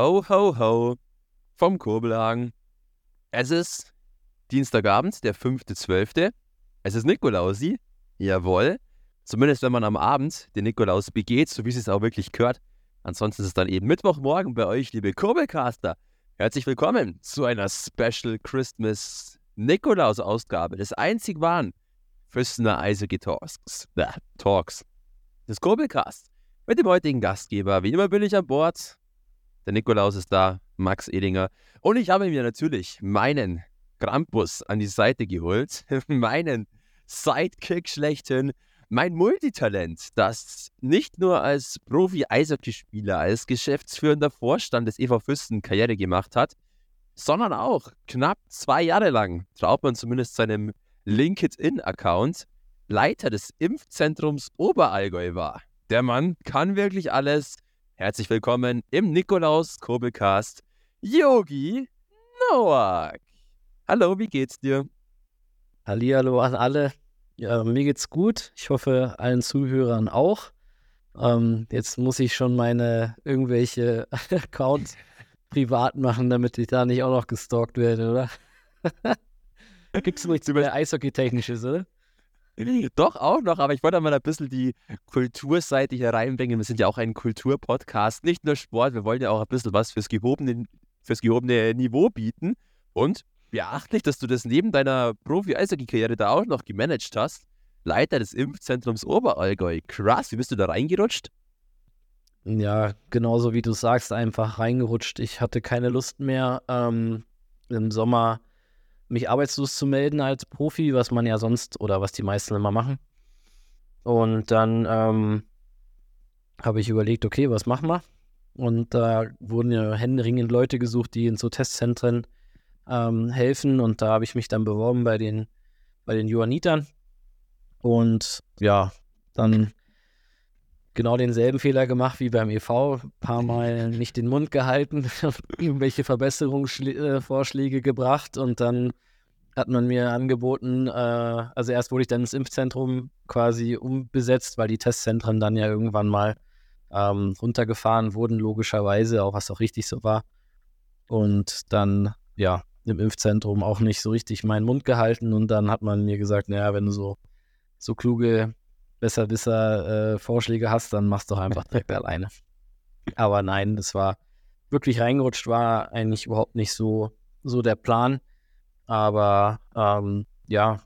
Ho, ho, ho vom Kurbelhagen. Es ist Dienstagabend, der 5.12. Es ist Nikolausi. Jawohl. Zumindest wenn man am Abend den Nikolaus begeht, so wie es es auch wirklich gehört. Ansonsten ist es dann eben Mittwochmorgen bei euch, liebe Kurbelcaster. Herzlich willkommen zu einer Special Christmas Nikolaus-Ausgabe des einzig wahren Füssener Eishockey Talks. Talks. Des Kurbelcasts. Mit dem heutigen Gastgeber. Wie immer bin ich an Bord. Der Nikolaus ist da, Max Edinger. Und ich habe mir natürlich meinen Krampus an die Seite geholt, meinen Sidekick schlechthin, mein Multitalent, das nicht nur als Profi-Eishockeyspieler, als geschäftsführender Vorstand des EV Füssen Karriere gemacht hat, sondern auch knapp zwei Jahre lang, traut man zumindest seinem LinkedIn-Account, Leiter des Impfzentrums Oberallgäu war. Der Mann kann wirklich alles. Herzlich willkommen im Nikolaus Kobelcast Yogi Noak. Hallo, wie geht's dir? Hallihallo an alle. Ja, mir geht's gut. Ich hoffe, allen Zuhörern auch. Ähm, jetzt muss ich schon meine irgendwelche Accounts privat machen, damit ich da nicht auch noch gestalkt werde, oder? Gibt es nichts über Eishockey-Technisches, oder? Doch, auch noch, aber ich wollte mal ein bisschen die Kulturseite hier reinbringen. Wir sind ja auch ein Kulturpodcast, nicht nur Sport, wir wollen ja auch ein bisschen was fürs gehobene fürs gehobene Niveau bieten. Und beachtlich, dass du das neben deiner Profi-Eishockey-Karriere da auch noch gemanagt hast. Leiter des Impfzentrums Oberallgäu. Krass, wie bist du da reingerutscht? Ja, genauso wie du sagst, einfach reingerutscht. Ich hatte keine Lust mehr, ähm, im Sommer mich arbeitslos zu melden als Profi, was man ja sonst oder was die meisten immer machen. Und dann ähm, habe ich überlegt, okay, was machen wir? Und da wurden ja händeringend Leute gesucht, die in so Testzentren ähm, helfen. Und da habe ich mich dann beworben bei den, bei den Johannitern. Und ja, dann genau denselben Fehler gemacht wie beim EV. Ein paar Mal nicht den Mund gehalten, irgendwelche Verbesserungsvorschläge gebracht und dann hat man mir angeboten, äh, also erst wurde ich dann ins Impfzentrum quasi umbesetzt, weil die Testzentren dann ja irgendwann mal ähm, runtergefahren wurden, logischerweise, auch was auch richtig so war. Und dann, ja, im Impfzentrum auch nicht so richtig meinen Mund gehalten und dann hat man mir gesagt, naja, wenn du so, so kluge Besserwisser äh, Vorschläge hast, dann machst du doch einfach direkt alleine. Aber nein, das war wirklich reingerutscht, war eigentlich überhaupt nicht so, so der Plan. Aber ähm, ja,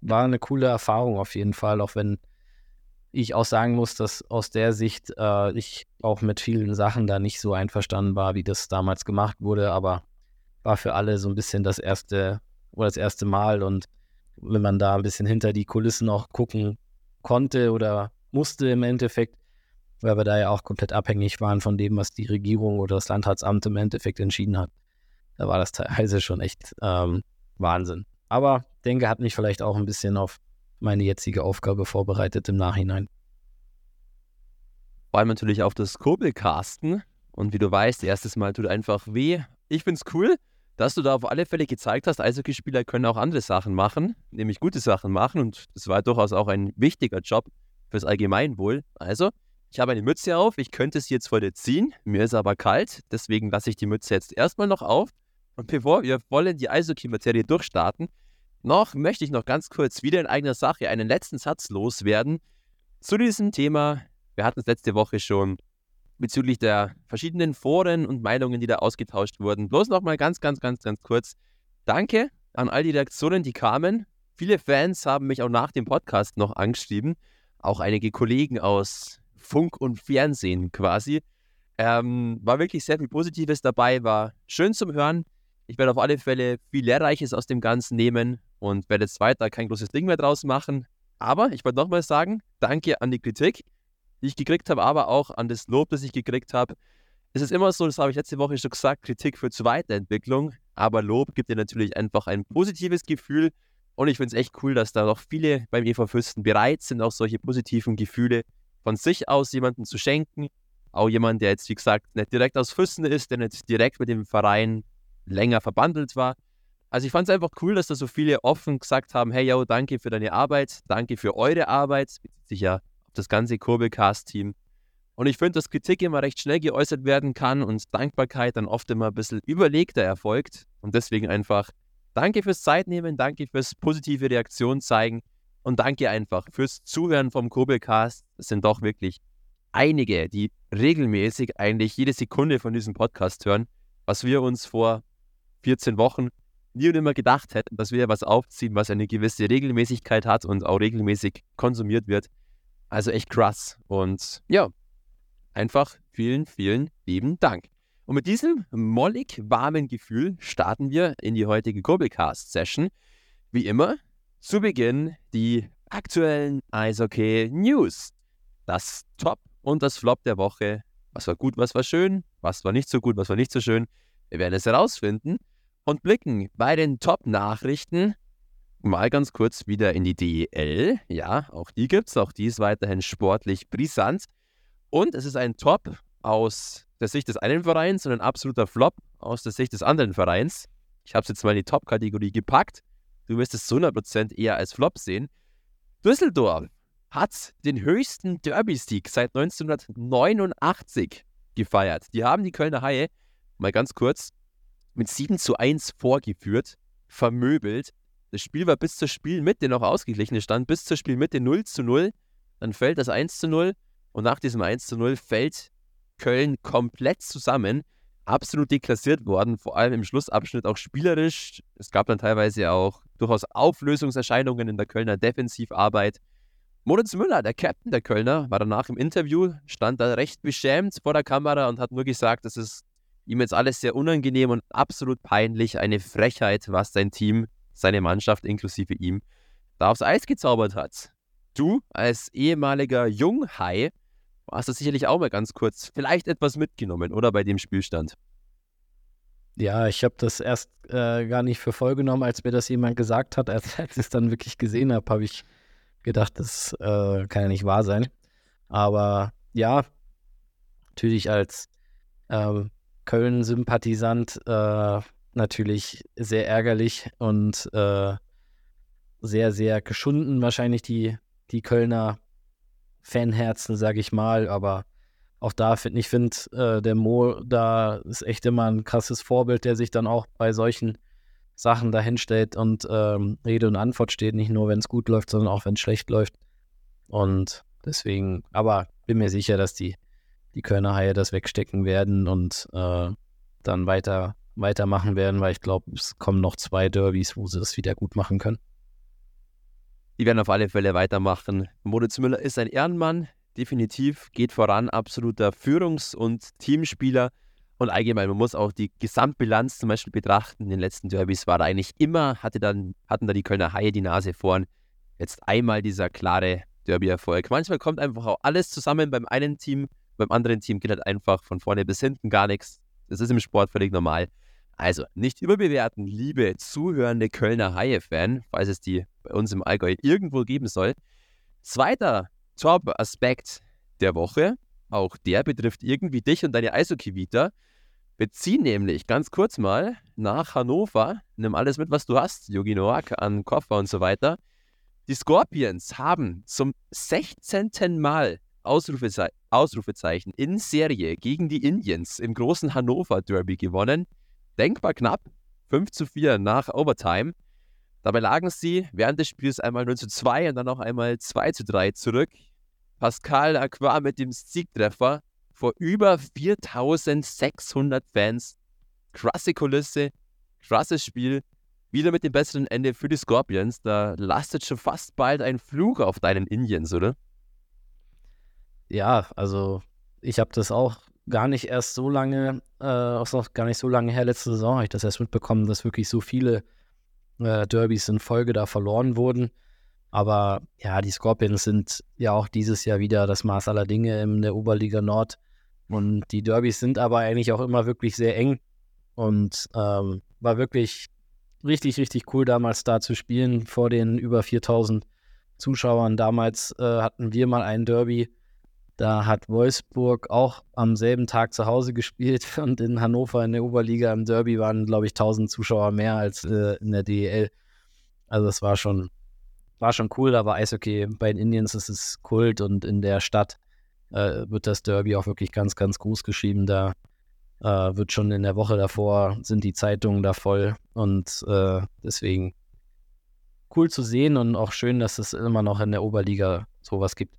war eine coole Erfahrung auf jeden Fall, auch wenn ich auch sagen muss, dass aus der Sicht äh, ich auch mit vielen Sachen da nicht so einverstanden war, wie das damals gemacht wurde, aber war für alle so ein bisschen das erste oder das erste Mal und wenn man da ein bisschen hinter die Kulissen auch gucken konnte oder musste im Endeffekt, weil wir da ja auch komplett abhängig waren von dem, was die Regierung oder das Landratsamt im Endeffekt entschieden hat. Da war das teilweise schon echt ähm, Wahnsinn. Aber denke, hat mich vielleicht auch ein bisschen auf meine jetzige Aufgabe vorbereitet im Nachhinein. Vor allem natürlich auf das Kurbelcasten. Und wie du weißt, erstes Mal tut einfach weh. Ich finde es cool, dass du da auf alle Fälle gezeigt hast, Eishockeyspieler können auch andere Sachen machen, nämlich gute Sachen machen. Und das war durchaus auch ein wichtiger Job fürs Allgemeinwohl. Also, ich habe eine Mütze auf, ich könnte es jetzt vor dir ziehen, mir ist aber kalt, deswegen lasse ich die Mütze jetzt erstmal noch auf. Und bevor wir voll in die Eishockey-Materie durchstarten, noch möchte ich noch ganz kurz wieder in eigener Sache einen letzten Satz loswerden zu diesem Thema. Wir hatten es letzte Woche schon bezüglich der verschiedenen Foren und Meinungen, die da ausgetauscht wurden. Bloß noch mal ganz, ganz, ganz, ganz kurz. Danke an all die Reaktionen, die kamen. Viele Fans haben mich auch nach dem Podcast noch angeschrieben. Auch einige Kollegen aus Funk und Fernsehen quasi. Ähm, war wirklich sehr viel Positives dabei, war schön zum Hören. Ich werde auf alle Fälle viel Lehrreiches aus dem Ganzen nehmen und werde jetzt weiter kein großes Ding mehr draus machen. Aber ich wollte nochmal sagen, danke an die Kritik, die ich gekriegt habe, aber auch an das Lob, das ich gekriegt habe. Es ist immer so, das habe ich letzte Woche schon gesagt, Kritik führt zu Weiterentwicklung, aber Lob gibt dir natürlich einfach ein positives Gefühl. Und ich finde es echt cool, dass da noch viele beim EV Fürsten bereit sind, auch solche positiven Gefühle von sich aus jemandem zu schenken. Auch jemand, der jetzt, wie gesagt, nicht direkt aus Fürsten ist, der nicht direkt mit dem Verein länger verbandelt war, also ich fand es einfach cool, dass da so viele offen gesagt haben, hey, yo, danke für deine Arbeit, danke für eure Arbeit, bezieht sich ja auf das ganze Kurbelcast-Team. Und ich finde, dass Kritik immer recht schnell geäußert werden kann und Dankbarkeit dann oft immer ein bisschen überlegter erfolgt. Und deswegen einfach danke fürs Zeitnehmen, danke fürs positive Reaktion zeigen und danke einfach fürs Zuhören vom Kurbelcast. Es sind doch wirklich einige, die regelmäßig eigentlich jede Sekunde von diesem Podcast hören, was wir uns vor 14 Wochen nie und immer gedacht hätten, dass wir was aufziehen, was eine gewisse Regelmäßigkeit hat und auch regelmäßig konsumiert wird. Also echt krass. Und ja, Einfach vielen, vielen lieben Dank. Und mit diesem mollig warmen Gefühl starten wir in die heutige Kurbelcast-Session. Wie immer, zu Beginn die aktuellen Eishockey-News. Das Top und das Flop der Woche. Was war gut, was war schön, was war nicht so gut, was war nicht so schön. Wir werden es herausfinden und blicken bei den Top-Nachrichten mal ganz kurz wieder in die DEL. Ja, auch die gibt es, auch die ist weiterhin sportlich brisant. Und es ist ein Top aus der Sicht des einen Vereins und ein absoluter Flop aus der Sicht des anderen Vereins. Ich habe es jetzt mal in die Top-Kategorie gepackt. Du wirst es zu 100% eher als Flop sehen. Düsseldorf hat den höchsten Derby-Sieg seit 1989 gefeiert. Die haben die Kölner Haie, mal ganz kurz, mit 7 zu 1 vorgeführt, vermöbelt. Das Spiel war bis zur Spielmitte noch ausgeglichen. Es stand bis zur Spielmitte 0 zu 0. Dann fällt das 1 zu 0 und nach diesem 1 zu 0 fällt Köln komplett zusammen. Absolut deklassiert worden, vor allem im Schlussabschnitt auch spielerisch. Es gab dann teilweise auch durchaus Auflösungserscheinungen in der Kölner Defensivarbeit. Moritz Müller, der Captain der Kölner, war danach im Interview, stand da recht beschämt vor der Kamera und hat nur gesagt, dass es ihm jetzt alles sehr unangenehm und absolut peinlich, eine Frechheit, was sein Team, seine Mannschaft inklusive ihm, da aufs Eis gezaubert hat. Du als ehemaliger Junghai hast du sicherlich auch mal ganz kurz vielleicht etwas mitgenommen, oder bei dem Spielstand? Ja, ich habe das erst äh, gar nicht für voll genommen, als mir das jemand gesagt hat. Als, als ich es dann wirklich gesehen habe, habe ich gedacht, das äh, kann ja nicht wahr sein. Aber ja, natürlich als äh, Köln-Sympathisant äh, natürlich sehr ärgerlich und äh, sehr, sehr geschunden wahrscheinlich die, die Kölner Fanherzen, sage ich mal. Aber auch da finde ich, finde äh, der Mo, da ist echt immer ein krasses Vorbild, der sich dann auch bei solchen Sachen dahinstellt und ähm, Rede und Antwort steht, nicht nur wenn es gut läuft, sondern auch wenn es schlecht läuft. Und deswegen, aber bin mir sicher, dass die, die Kölner Haie das wegstecken werden und äh, dann weiter weitermachen werden, weil ich glaube, es kommen noch zwei Derbys, wo sie das wieder gut machen können. Die werden auf alle Fälle weitermachen. Moritz Müller ist ein Ehrenmann, definitiv, geht voran, absoluter Führungs- und Teamspieler. Und allgemein, man muss auch die Gesamtbilanz zum Beispiel betrachten. In den letzten Derbys war er eigentlich immer, hatte dann, hatten da die Kölner Haie die Nase vorn. Jetzt einmal dieser klare Derby-Erfolg. Manchmal kommt einfach auch alles zusammen beim einen Team, beim anderen Team geht halt einfach von vorne bis hinten gar nichts. Das ist im Sport völlig normal. Also, nicht überbewerten, liebe zuhörende Kölner Haie-Fan, falls es die bei uns im Allgäu irgendwo geben soll. Zweiter Top-Aspekt der Woche, auch der betrifft irgendwie dich und deine Eishockey-Vita. Bezieh nämlich ganz kurz mal nach Hannover, nimm alles mit, was du hast, Yogi Noak, an Koffer und so weiter. Die Scorpions haben zum 16. Mal Ausrufeze Ausrufezeichen in Serie gegen die Indians im großen Hannover Derby gewonnen denkbar knapp, 5 zu 4 nach Overtime. Dabei lagen sie während des Spiels einmal 0 zu 2 und dann noch einmal 2 zu 3 zurück. Pascal Aqua mit dem Siegtreffer vor über 4600 Fans. Krasse Kulisse, krasses Spiel. Wieder mit dem besseren Ende für die Scorpions. Da lastet schon fast bald ein Fluch auf deinen Indians, oder? Ja, also ich habe das auch gar nicht erst so lange, äh, ist noch gar nicht so lange her, letzte Saison habe ich das erst mitbekommen, dass wirklich so viele äh, Derbys in Folge da verloren wurden. Aber ja, die Scorpions sind ja auch dieses Jahr wieder das Maß aller Dinge in der Oberliga Nord. Und die Derbys sind aber eigentlich auch immer wirklich sehr eng. Und ähm, war wirklich richtig, richtig cool damals da zu spielen vor den über 4000 Zuschauern. Damals äh, hatten wir mal ein Derby da hat Wolfsburg auch am selben Tag zu Hause gespielt und in Hannover in der Oberliga im Derby waren, glaube ich, 1000 Zuschauer mehr als äh, in der DEL. Also es war schon, war schon cool, aber Eishockey bei den Indians ist es Kult und in der Stadt äh, wird das Derby auch wirklich ganz, ganz groß geschrieben. Da äh, wird schon in der Woche davor, sind die Zeitungen da voll und äh, deswegen cool zu sehen und auch schön, dass es immer noch in der Oberliga sowas gibt.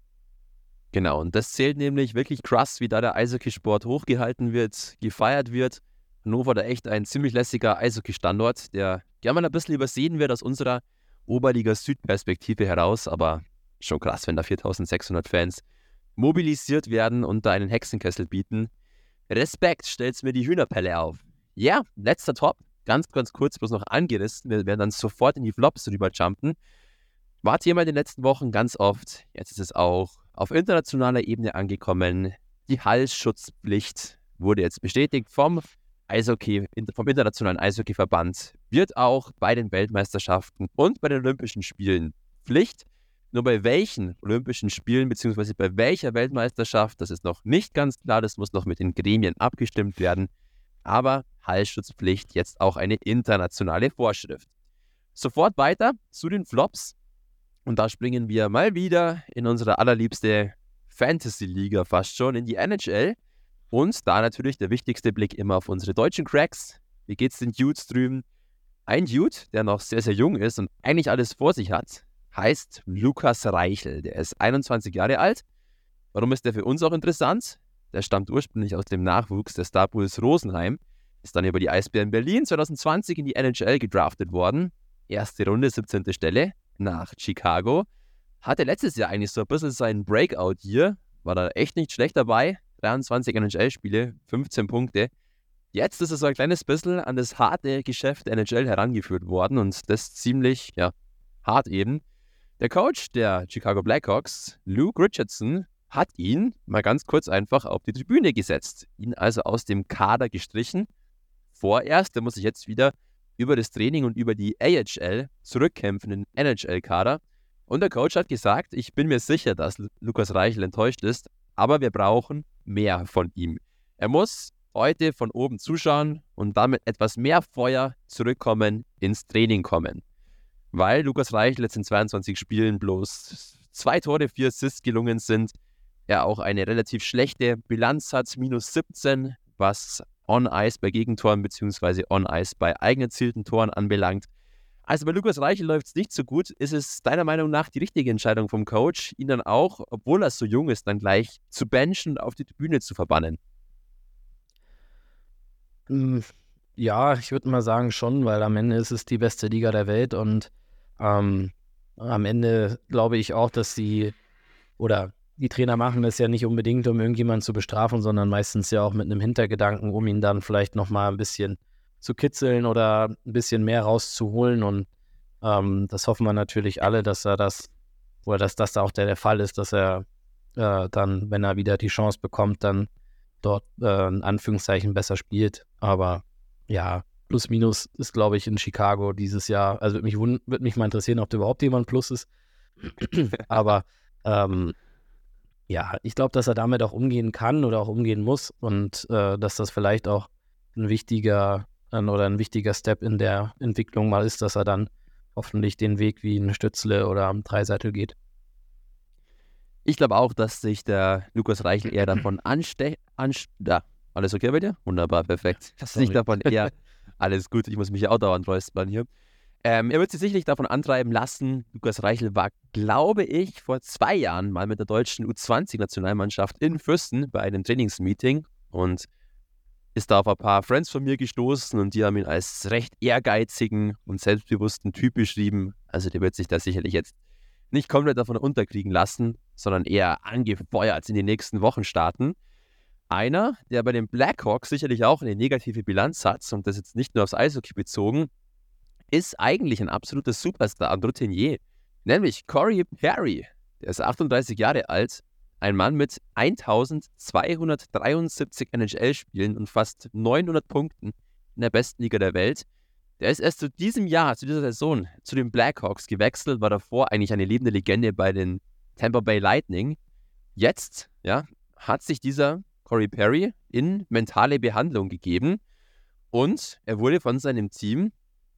Genau, und das zählt nämlich wirklich krass, wie da der Eishockeysport hochgehalten wird, gefeiert wird. Hannover da echt ein ziemlich lässiger Eishockey-Standort, der gerne mal ein bisschen übersehen wird aus unserer Oberliga Süd-Perspektive heraus, aber schon krass, wenn da 4600 Fans mobilisiert werden und da einen Hexenkessel bieten. Respekt, stellt mir die Hühnerpelle auf. Ja, letzter Top, ganz, ganz kurz bloß noch angerissen. Wir werden dann sofort in die Flops rüberjumpen. War Thema in den letzten Wochen ganz oft. Jetzt ist es auch auf internationaler Ebene angekommen. Die Halsschutzpflicht wurde jetzt bestätigt vom Eishockey, vom Internationalen Eishockeyverband. Wird auch bei den Weltmeisterschaften und bei den Olympischen Spielen Pflicht. Nur bei welchen Olympischen Spielen bzw. bei welcher Weltmeisterschaft, das ist noch nicht ganz klar, das muss noch mit den Gremien abgestimmt werden. Aber Halsschutzpflicht jetzt auch eine internationale Vorschrift. Sofort weiter zu den Flops. Und da springen wir mal wieder in unsere allerliebste Fantasy-Liga fast schon, in die NHL. Und da natürlich der wichtigste Blick immer auf unsere deutschen Cracks. Wie geht's den Dudes drüben? Ein Dude, der noch sehr, sehr jung ist und eigentlich alles vor sich hat, heißt Lukas Reichel. Der ist 21 Jahre alt. Warum ist der für uns auch interessant? Der stammt ursprünglich aus dem Nachwuchs der Star Bulls Rosenheim, ist dann über die Eisbären Berlin 2020 in die NHL gedraftet worden. Erste Runde, 17. Stelle nach Chicago. Hatte letztes Jahr eigentlich so ein bisschen seinen Breakout hier. War da echt nicht schlecht dabei. 23 NHL-Spiele, 15 Punkte. Jetzt ist er so ein kleines bisschen an das harte Geschäft der NHL herangeführt worden und das ziemlich, ja, hart eben. Der Coach der Chicago Blackhawks, Luke Richardson, hat ihn mal ganz kurz einfach auf die Tribüne gesetzt, ihn also aus dem Kader gestrichen. Vorerst, der muss sich jetzt wieder über das Training und über die AHL zurückkämpfen in den NHL-Kader. Und der Coach hat gesagt, ich bin mir sicher, dass Lukas Reichel enttäuscht ist, aber wir brauchen mehr von ihm. Er muss heute von oben zuschauen und damit etwas mehr Feuer zurückkommen, ins Training kommen weil Lukas Reichel jetzt in 22 Spielen bloß zwei Tore, vier Assists gelungen sind. Er auch eine relativ schlechte Bilanz hat, minus 17, was On-Ice bei Gegentoren bzw. On-Ice bei eigen erzielten Toren anbelangt. Also bei Lukas Reichel läuft es nicht so gut. Ist es deiner Meinung nach die richtige Entscheidung vom Coach, ihn dann auch, obwohl er so jung ist, dann gleich zu benchen und auf die Bühne zu verbannen? Hm, ja, ich würde mal sagen schon, weil am Ende ist es die beste Liga der Welt und ähm, am Ende glaube ich auch, dass sie oder die Trainer machen das ja nicht unbedingt, um irgendjemanden zu bestrafen, sondern meistens ja auch mit einem Hintergedanken, um ihn dann vielleicht nochmal ein bisschen zu kitzeln oder ein bisschen mehr rauszuholen. Und ähm, das hoffen wir natürlich alle, dass er das, oder dass das auch der, der Fall ist, dass er äh, dann, wenn er wieder die Chance bekommt, dann dort äh, in Anführungszeichen besser spielt. Aber ja, Plus Minus ist, glaube ich, in Chicago dieses Jahr. Also würde mich, würd mich mal interessieren, ob da überhaupt jemand Plus ist. Aber ähm, ja, ich glaube, dass er damit auch umgehen kann oder auch umgehen muss und äh, dass das vielleicht auch ein wichtiger äh, oder ein wichtiger Step in der Entwicklung mal ist, dass er dann hoffentlich den Weg wie ein Stützle oder am Dreiseitel geht. Ich glaube auch, dass sich der Lukas Reichel eher davon anstecht. Anste ja, alles okay bei dir? Wunderbar, perfekt. Dass sich davon eher Alles gut, ich muss mich ja auch dauernd räuspern hier. Ähm, er wird sich sicherlich davon antreiben lassen. Lukas Reichel war, glaube ich, vor zwei Jahren mal mit der deutschen U20-Nationalmannschaft in Fürsten bei einem Trainingsmeeting und ist da auf ein paar Friends von mir gestoßen und die haben ihn als recht ehrgeizigen und selbstbewussten Typ beschrieben. Also der wird sich da sicherlich jetzt nicht komplett davon unterkriegen lassen, sondern eher angefeuert in die nächsten Wochen starten. Einer, der bei den Blackhawks sicherlich auch eine negative Bilanz hat und das jetzt nicht nur aufs Eishockey bezogen, ist eigentlich ein absoluter Superstar und Routinier, nämlich Corey Perry. Der ist 38 Jahre alt, ein Mann mit 1273 NHL-Spielen und fast 900 Punkten in der besten Liga der Welt. Der ist erst zu diesem Jahr, zu dieser Saison, zu den Blackhawks gewechselt, war davor eigentlich eine lebende Legende bei den Tampa Bay Lightning. Jetzt, ja, hat sich dieser Corey Perry in mentale Behandlung gegeben und er wurde von seinem Team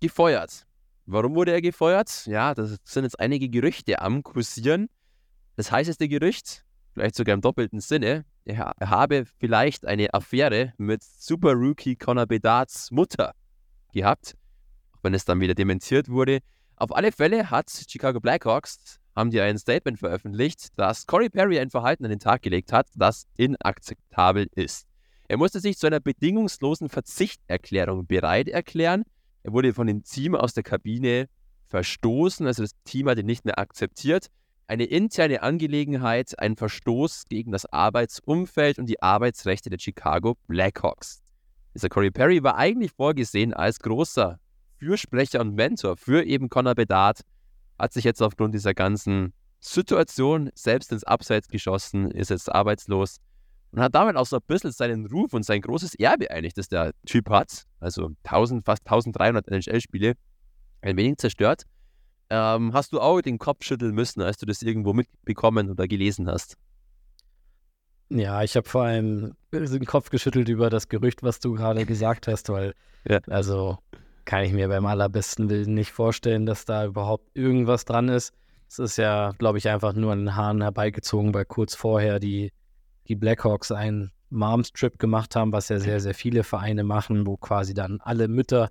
gefeuert. Warum wurde er gefeuert? Ja, das sind jetzt einige Gerüchte am kursieren. Das heißeste Gerücht, vielleicht sogar im doppelten Sinne, er, habe vielleicht eine Affäre mit Super Rookie Connor Bedards Mutter gehabt, auch wenn es dann wieder dementiert wurde. Auf alle Fälle hat Chicago Blackhawks haben die ein Statement veröffentlicht, dass Corey Perry ein Verhalten an den Tag gelegt hat, das inakzeptabel ist. Er musste sich zu einer bedingungslosen Verzichterklärung bereit erklären. Er wurde von dem Team aus der Kabine verstoßen, also das Team hat ihn nicht mehr akzeptiert. Eine interne Angelegenheit, ein Verstoß gegen das Arbeitsumfeld und die Arbeitsrechte der Chicago Blackhawks. Dieser Corey Perry war eigentlich vorgesehen als großer Fürsprecher und Mentor für eben Connor Bedard, hat sich jetzt aufgrund dieser ganzen Situation selbst ins Abseits geschossen, ist jetzt arbeitslos und hat damit auch so ein bisschen seinen Ruf und sein großes Erbe eigentlich, das der Typ hat, also 1000, fast 1300 NHL-Spiele, ein wenig zerstört. Ähm, hast du auch den Kopf schütteln müssen, als du das irgendwo mitbekommen oder gelesen hast? Ja, ich habe vor allem den Kopf geschüttelt über das Gerücht, was du gerade gesagt hast, weil, ja. also kann ich mir beim allerbesten Willen nicht vorstellen, dass da überhaupt irgendwas dran ist. Es ist ja, glaube ich, einfach nur an den Haaren herbeigezogen, weil kurz vorher die die Blackhawks einen Moms-Trip gemacht haben, was ja sehr, sehr viele Vereine machen, wo quasi dann alle Mütter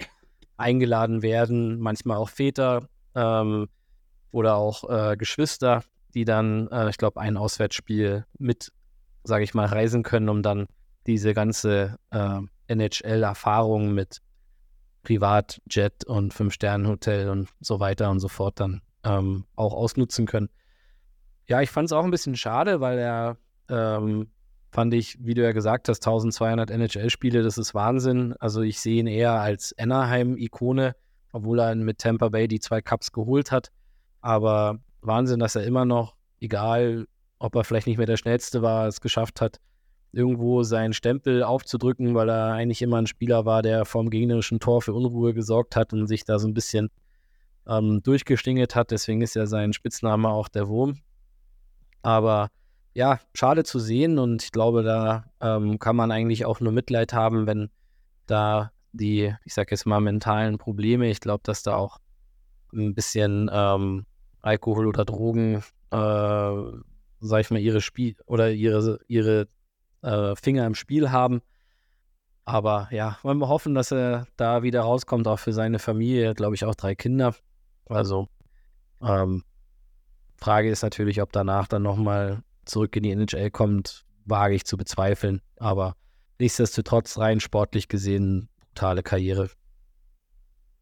eingeladen werden, manchmal auch Väter ähm, oder auch äh, Geschwister, die dann, äh, ich glaube, ein Auswärtsspiel mit, sage ich mal, reisen können, um dann diese ganze äh, NHL-Erfahrung mit Privatjet und Fünf-Sterne-Hotel und so weiter und so fort dann ähm, auch ausnutzen können. Ja, ich fand es auch ein bisschen schade, weil er ähm, fand ich, wie du ja gesagt hast, 1200 NHL-Spiele, das ist Wahnsinn. Also ich sehe ihn eher als Anaheim-Ikone, obwohl er mit Tampa Bay die zwei Cups geholt hat. Aber Wahnsinn, dass er immer noch, egal ob er vielleicht nicht mehr der Schnellste war, es geschafft hat, irgendwo seinen Stempel aufzudrücken, weil er eigentlich immer ein Spieler war, der vom gegnerischen Tor für Unruhe gesorgt hat und sich da so ein bisschen ähm, durchgestingelt hat. Deswegen ist ja sein Spitzname auch der Wurm. Aber ja, schade zu sehen und ich glaube, da ähm, kann man eigentlich auch nur Mitleid haben, wenn da die, ich sag jetzt mal, mentalen Probleme, ich glaube, dass da auch ein bisschen ähm, Alkohol oder Drogen, äh, sag ich mal, ihre Spiel oder ihre, ihre äh, Finger im Spiel haben. Aber ja, wollen wir hoffen, dass er da wieder rauskommt, auch für seine Familie, glaube ich, auch drei Kinder. Also, ähm, Frage ist natürlich, ob danach dann nochmal zurück in die NHL kommt, wage ich zu bezweifeln. Aber nichtsdestotrotz rein sportlich gesehen brutale Karriere.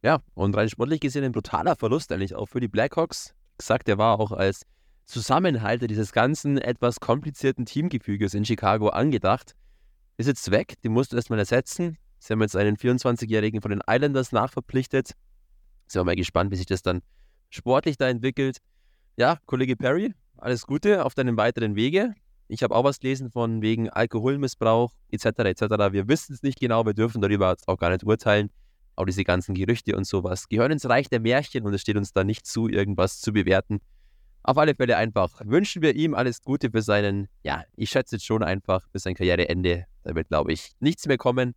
Ja, und rein sportlich gesehen ein brutaler Verlust eigentlich auch für die Blackhawks. Gesagt, er war auch als Zusammenhalter dieses ganzen etwas komplizierten Teamgefüges in Chicago angedacht. Ist jetzt weg, den musst du erstmal ersetzen. Sie haben jetzt einen 24-Jährigen von den Islanders nachverpflichtet. Sind wir mal gespannt, wie sich das dann sportlich da entwickelt. Ja, Kollege Perry, alles Gute auf deinem weiteren Wege. Ich habe auch was gelesen von wegen Alkoholmissbrauch etc. etc. Wir wissen es nicht genau, wir dürfen darüber auch gar nicht urteilen. Auch diese ganzen Gerüchte und sowas gehören ins Reich der Märchen und es steht uns da nicht zu, irgendwas zu bewerten. Auf alle Fälle einfach wünschen wir ihm alles Gute für seinen, ja, ich schätze jetzt schon einfach für sein Karriereende. Da wird, glaube ich, nichts mehr kommen.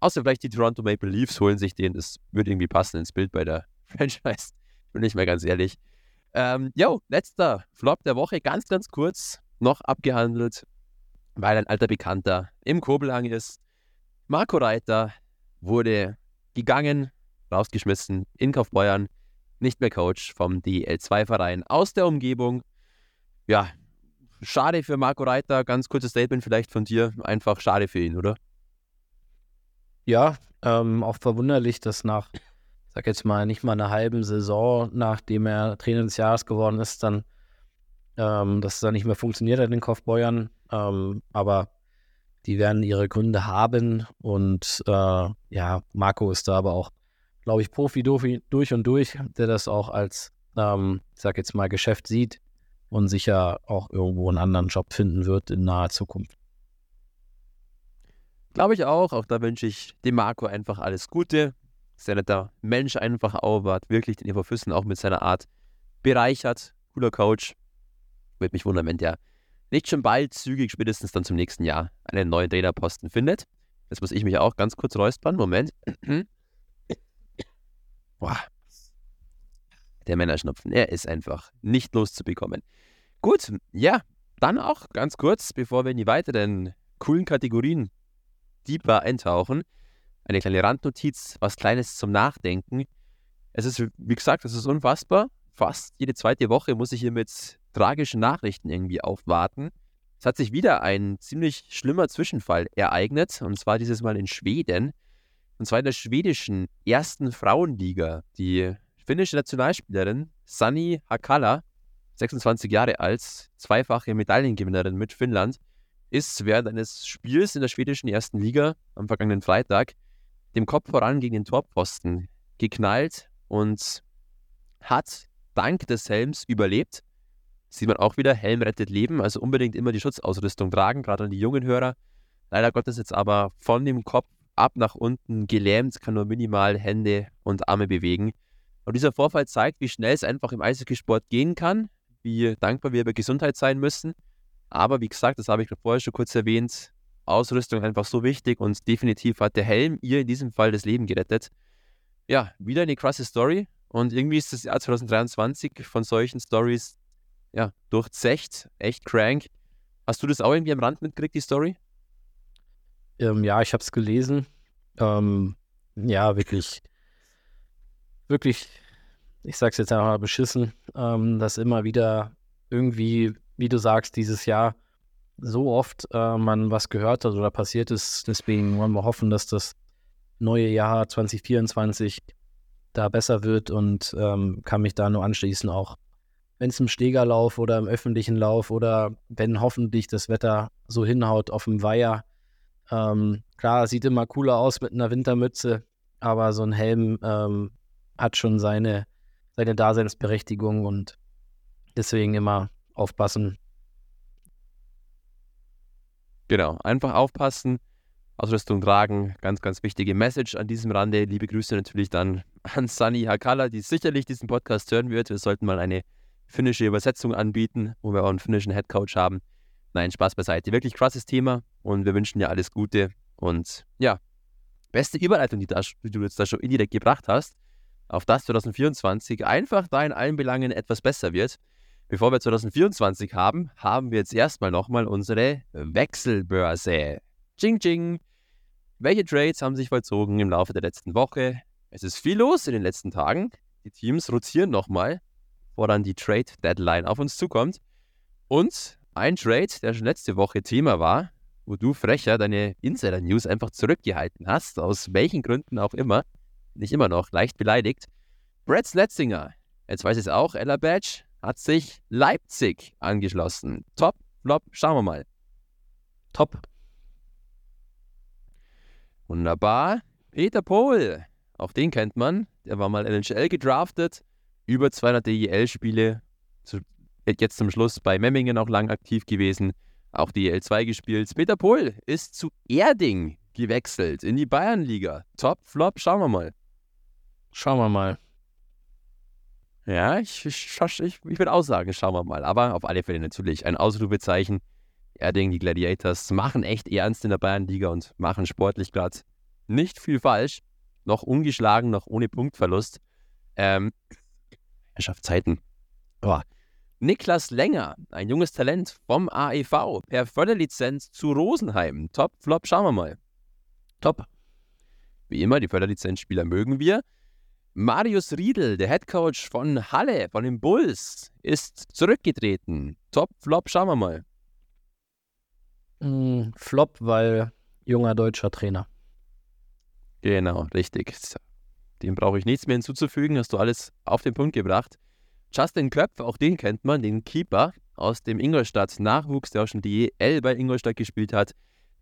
Außer vielleicht die Toronto Maple Leafs holen sich den. Das würde irgendwie passen ins Bild bei der Franchise. Bin ich mal ganz ehrlich. Ähm, letzter Flop der Woche, ganz, ganz kurz noch abgehandelt, weil ein alter Bekannter im Kobelang ist. Marco Reiter wurde gegangen, rausgeschmissen in Kaufbeuern, nicht mehr Coach vom DL2-Verein aus der Umgebung. Ja, schade für Marco Reiter, ganz kurzes Statement vielleicht von dir, einfach schade für ihn, oder? Ja, ähm, auch verwunderlich, dass nach sag jetzt mal, nicht mal eine halben Saison, nachdem er Trainer des Jahres geworden ist, dann, ähm, dass es dann nicht mehr funktioniert hat in den Kaufbeuern. Ähm, aber die werden ihre Gründe haben und äh, ja, Marco ist da aber auch, glaube ich, Profi durch und durch, der das auch als, ähm, sag jetzt mal, Geschäft sieht und sicher auch irgendwo einen anderen Job finden wird in naher Zukunft. Glaube ich auch. Auch da wünsche ich dem Marco einfach alles Gute sehr netter Mensch einfach auch, hat wirklich den EV Füssen auch mit seiner Art bereichert. Cooler Coach. Würde mich wundern, wenn der nicht schon bald zügig, spätestens dann zum nächsten Jahr, einen neuen Trainerposten findet. Jetzt muss ich mich auch ganz kurz räuspern. Moment. Boah. Der Männerschnupfen, er ist einfach nicht loszubekommen. Gut, ja, Dann auch ganz kurz, bevor wir in die weiteren coolen Kategorien deeper eintauchen, eine kleine Randnotiz, was Kleines zum Nachdenken. Es ist, wie gesagt, es ist unfassbar. Fast jede zweite Woche muss ich hier mit tragischen Nachrichten irgendwie aufwarten. Es hat sich wieder ein ziemlich schlimmer Zwischenfall ereignet, und zwar dieses Mal in Schweden. Und zwar in der schwedischen ersten Frauenliga. Die finnische Nationalspielerin Sani Hakala, 26 Jahre alt, zweifache Medaillengewinnerin mit Finnland, ist während eines Spiels in der schwedischen ersten Liga am vergangenen Freitag dem Kopf voran gegen den Torposten geknallt und hat dank des Helms überlebt. Sieht man auch wieder, Helm rettet Leben, also unbedingt immer die Schutzausrüstung tragen, gerade an die jungen Hörer. Leider Gottes jetzt aber von dem Kopf ab nach unten gelähmt, kann nur minimal Hände und Arme bewegen. Und dieser Vorfall zeigt, wie schnell es einfach im Eishockeysport gehen kann, wie dankbar wir über Gesundheit sein müssen. Aber wie gesagt, das habe ich vorher schon kurz erwähnt, Ausrüstung einfach so wichtig und definitiv hat der Helm ihr in diesem Fall das Leben gerettet. Ja, wieder eine krasse Story und irgendwie ist das Jahr 2023 von solchen Stories ja, durchzecht, echt crank. Hast du das auch irgendwie am Rand mitgekriegt, die Story? Ähm, ja, ich habe es gelesen. Ähm, ja, wirklich, wirklich, ich sag's jetzt einfach mal beschissen, ähm, dass immer wieder irgendwie, wie du sagst, dieses Jahr so oft äh, man was gehört hat oder passiert ist. Deswegen wollen wir hoffen, dass das neue Jahr 2024 da besser wird und ähm, kann mich da nur anschließen, auch wenn es im Schlägerlauf oder im öffentlichen Lauf oder wenn hoffentlich das Wetter so hinhaut auf dem Weiher. Ähm, klar, sieht immer cooler aus mit einer Wintermütze, aber so ein Helm ähm, hat schon seine, seine Daseinsberechtigung und deswegen immer aufpassen, Genau, einfach aufpassen, Ausrüstung tragen, ganz, ganz wichtige Message an diesem Rande. Liebe Grüße natürlich dann an Sani Hakala, die sicherlich diesen Podcast hören wird. Wir sollten mal eine finnische Übersetzung anbieten, wo wir auch einen finnischen Headcoach haben. Nein, Spaß beiseite. Wirklich krasses Thema und wir wünschen dir alles Gute. Und ja, beste Überleitung, die, da, die du jetzt da schon indirekt gebracht hast, auf das 2024 einfach da in allen Belangen etwas besser wird. Bevor wir 2024 haben, haben wir jetzt erstmal nochmal unsere Wechselbörse. Ching, ching. Welche Trades haben sich vollzogen im Laufe der letzten Woche? Es ist viel los in den letzten Tagen. Die Teams rotieren nochmal, dann die Trade Deadline auf uns zukommt. Und ein Trade, der schon letzte Woche Thema war, wo du frecher deine Insider-News einfach zurückgehalten hast, aus welchen Gründen auch immer, nicht immer noch leicht beleidigt. Brad Sletzinger, jetzt weiß ich es auch, Ella Badge, hat sich Leipzig angeschlossen. Top, flop, schauen wir mal. Top. Wunderbar. Peter Pohl, auch den kennt man. Der war mal NHL gedraftet. Über 200 DEL-Spiele. Jetzt zum Schluss bei Memmingen auch lang aktiv gewesen. Auch DEL 2 gespielt. Peter Pohl ist zu Erding gewechselt in die Bayernliga. Top, flop, schauen wir mal. Schauen wir mal. Ja, ich, ich, ich, ich würde auch sagen, schauen wir mal. Aber auf alle Fälle natürlich ein Ausrufezeichen. Erding, die Gladiators machen echt ernst in der Bayernliga und machen sportlich gerade nicht viel falsch. Noch ungeschlagen, noch ohne Punktverlust. Ähm, er schafft Zeiten. Oh. Niklas Länger, ein junges Talent vom AEV, per Förderlizenz zu Rosenheim. Top, Flop, schauen wir mal. Top. Wie immer, die Förderlizenzspieler mögen wir. Marius Riedel, der Headcoach von Halle, von den Bulls, ist zurückgetreten. Top, Flop, schauen wir mal. Mm, Flop, weil junger deutscher Trainer. Genau, richtig. Dem brauche ich nichts mehr hinzuzufügen, hast du alles auf den Punkt gebracht. Justin Köpf, auch den kennt man, den Keeper aus dem Ingolstadt Nachwuchs, der auch schon die EL bei Ingolstadt gespielt hat.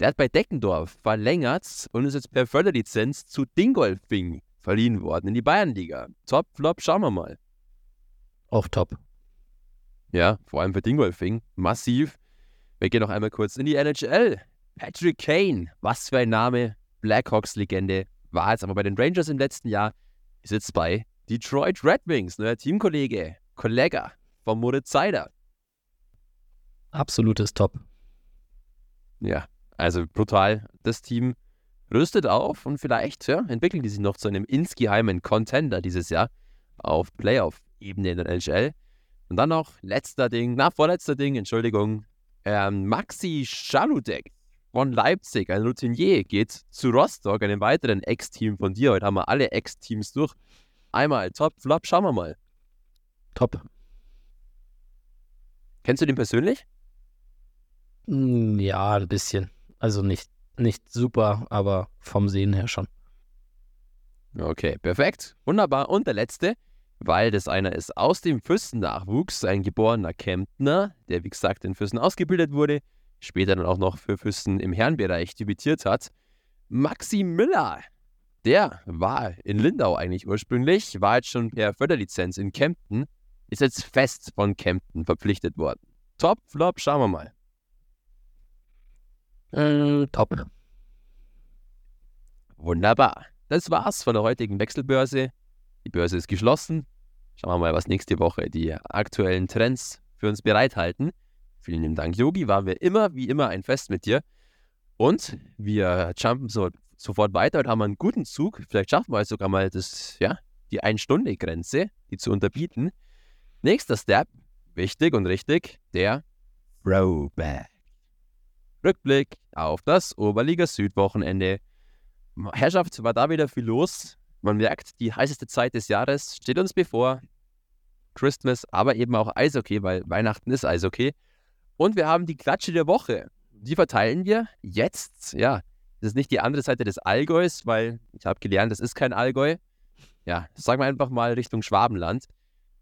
Der hat bei Deckendorf verlängert und ist jetzt per Förderlizenz zu Dingolfing verliehen worden in die Bayernliga. Top, Flop, schauen wir mal. Auch top. Ja, vor allem für Dingolfing. Massiv. Wir gehen noch einmal kurz in die NHL. Patrick Kane, was für ein Name. Blackhawks-Legende. War jetzt aber bei den Rangers im letzten Jahr. Ist jetzt bei Detroit Red Wings, neuer Teamkollege, Kollega von Moritz Seider. Absolutes Top. Ja, also brutal. Das Team rüstet auf und vielleicht ja, entwickeln die sich noch zu einem insgeheimen Contender dieses Jahr auf Playoff-Ebene in der NHL. Und dann noch letzter Ding, na, vorletzter Ding, Entschuldigung, Ähm, Maxi Schaludek von Leipzig, ein Routinier, geht zu Rostock, einem weiteren Ex-Team von dir. Heute haben wir alle Ex-Teams durch. Einmal Top, Flop, schauen wir mal. Top. Kennst du den persönlich? Hm, ja, ein bisschen. Also nicht, nicht super, aber vom Sehen her schon. Okay, perfekt. Wunderbar. Und der letzte, weil das einer ist aus dem Fürsten-Nachwuchs, ein geborener Kemptner, der wie gesagt in Fürsten ausgebildet wurde, später dann auch noch für Fürsten im Herrenbereich debütiert hat. Maxi Müller, der war in Lindau eigentlich ursprünglich, war jetzt schon per Förderlizenz in Kempten, ist jetzt fest von Kempten verpflichtet worden. Top, Flop, schauen wir mal. Äh, top. Wunderbar. Das war's von der heutigen Wechselbörse. Die Börse ist geschlossen. Schauen wir mal, was nächste Woche die aktuellen Trends für uns bereithalten. Vielen lieben Dank, Yogi. Waren wir immer, wie immer, ein Fest mit dir. Und wir jumpen so, sofort weiter und haben einen guten Zug. Vielleicht schaffen wir sogar mal das, ja, die Ein-Stunde-Grenze, die zu unterbieten. Nächster Step, wichtig und richtig, der Throwback. Rückblick auf das Oberliga Süd-Wochenende. Herrschaft, war da wieder viel los. Man merkt, die heißeste Zeit des Jahres steht uns bevor. Christmas, aber eben auch Eishockey, weil Weihnachten ist Eishockey. Und wir haben die Klatsche der Woche. Die verteilen wir jetzt. Ja, das ist nicht die andere Seite des Allgäus, weil ich habe gelernt, das ist kein Allgäu. Ja, sagen wir einfach mal Richtung Schwabenland.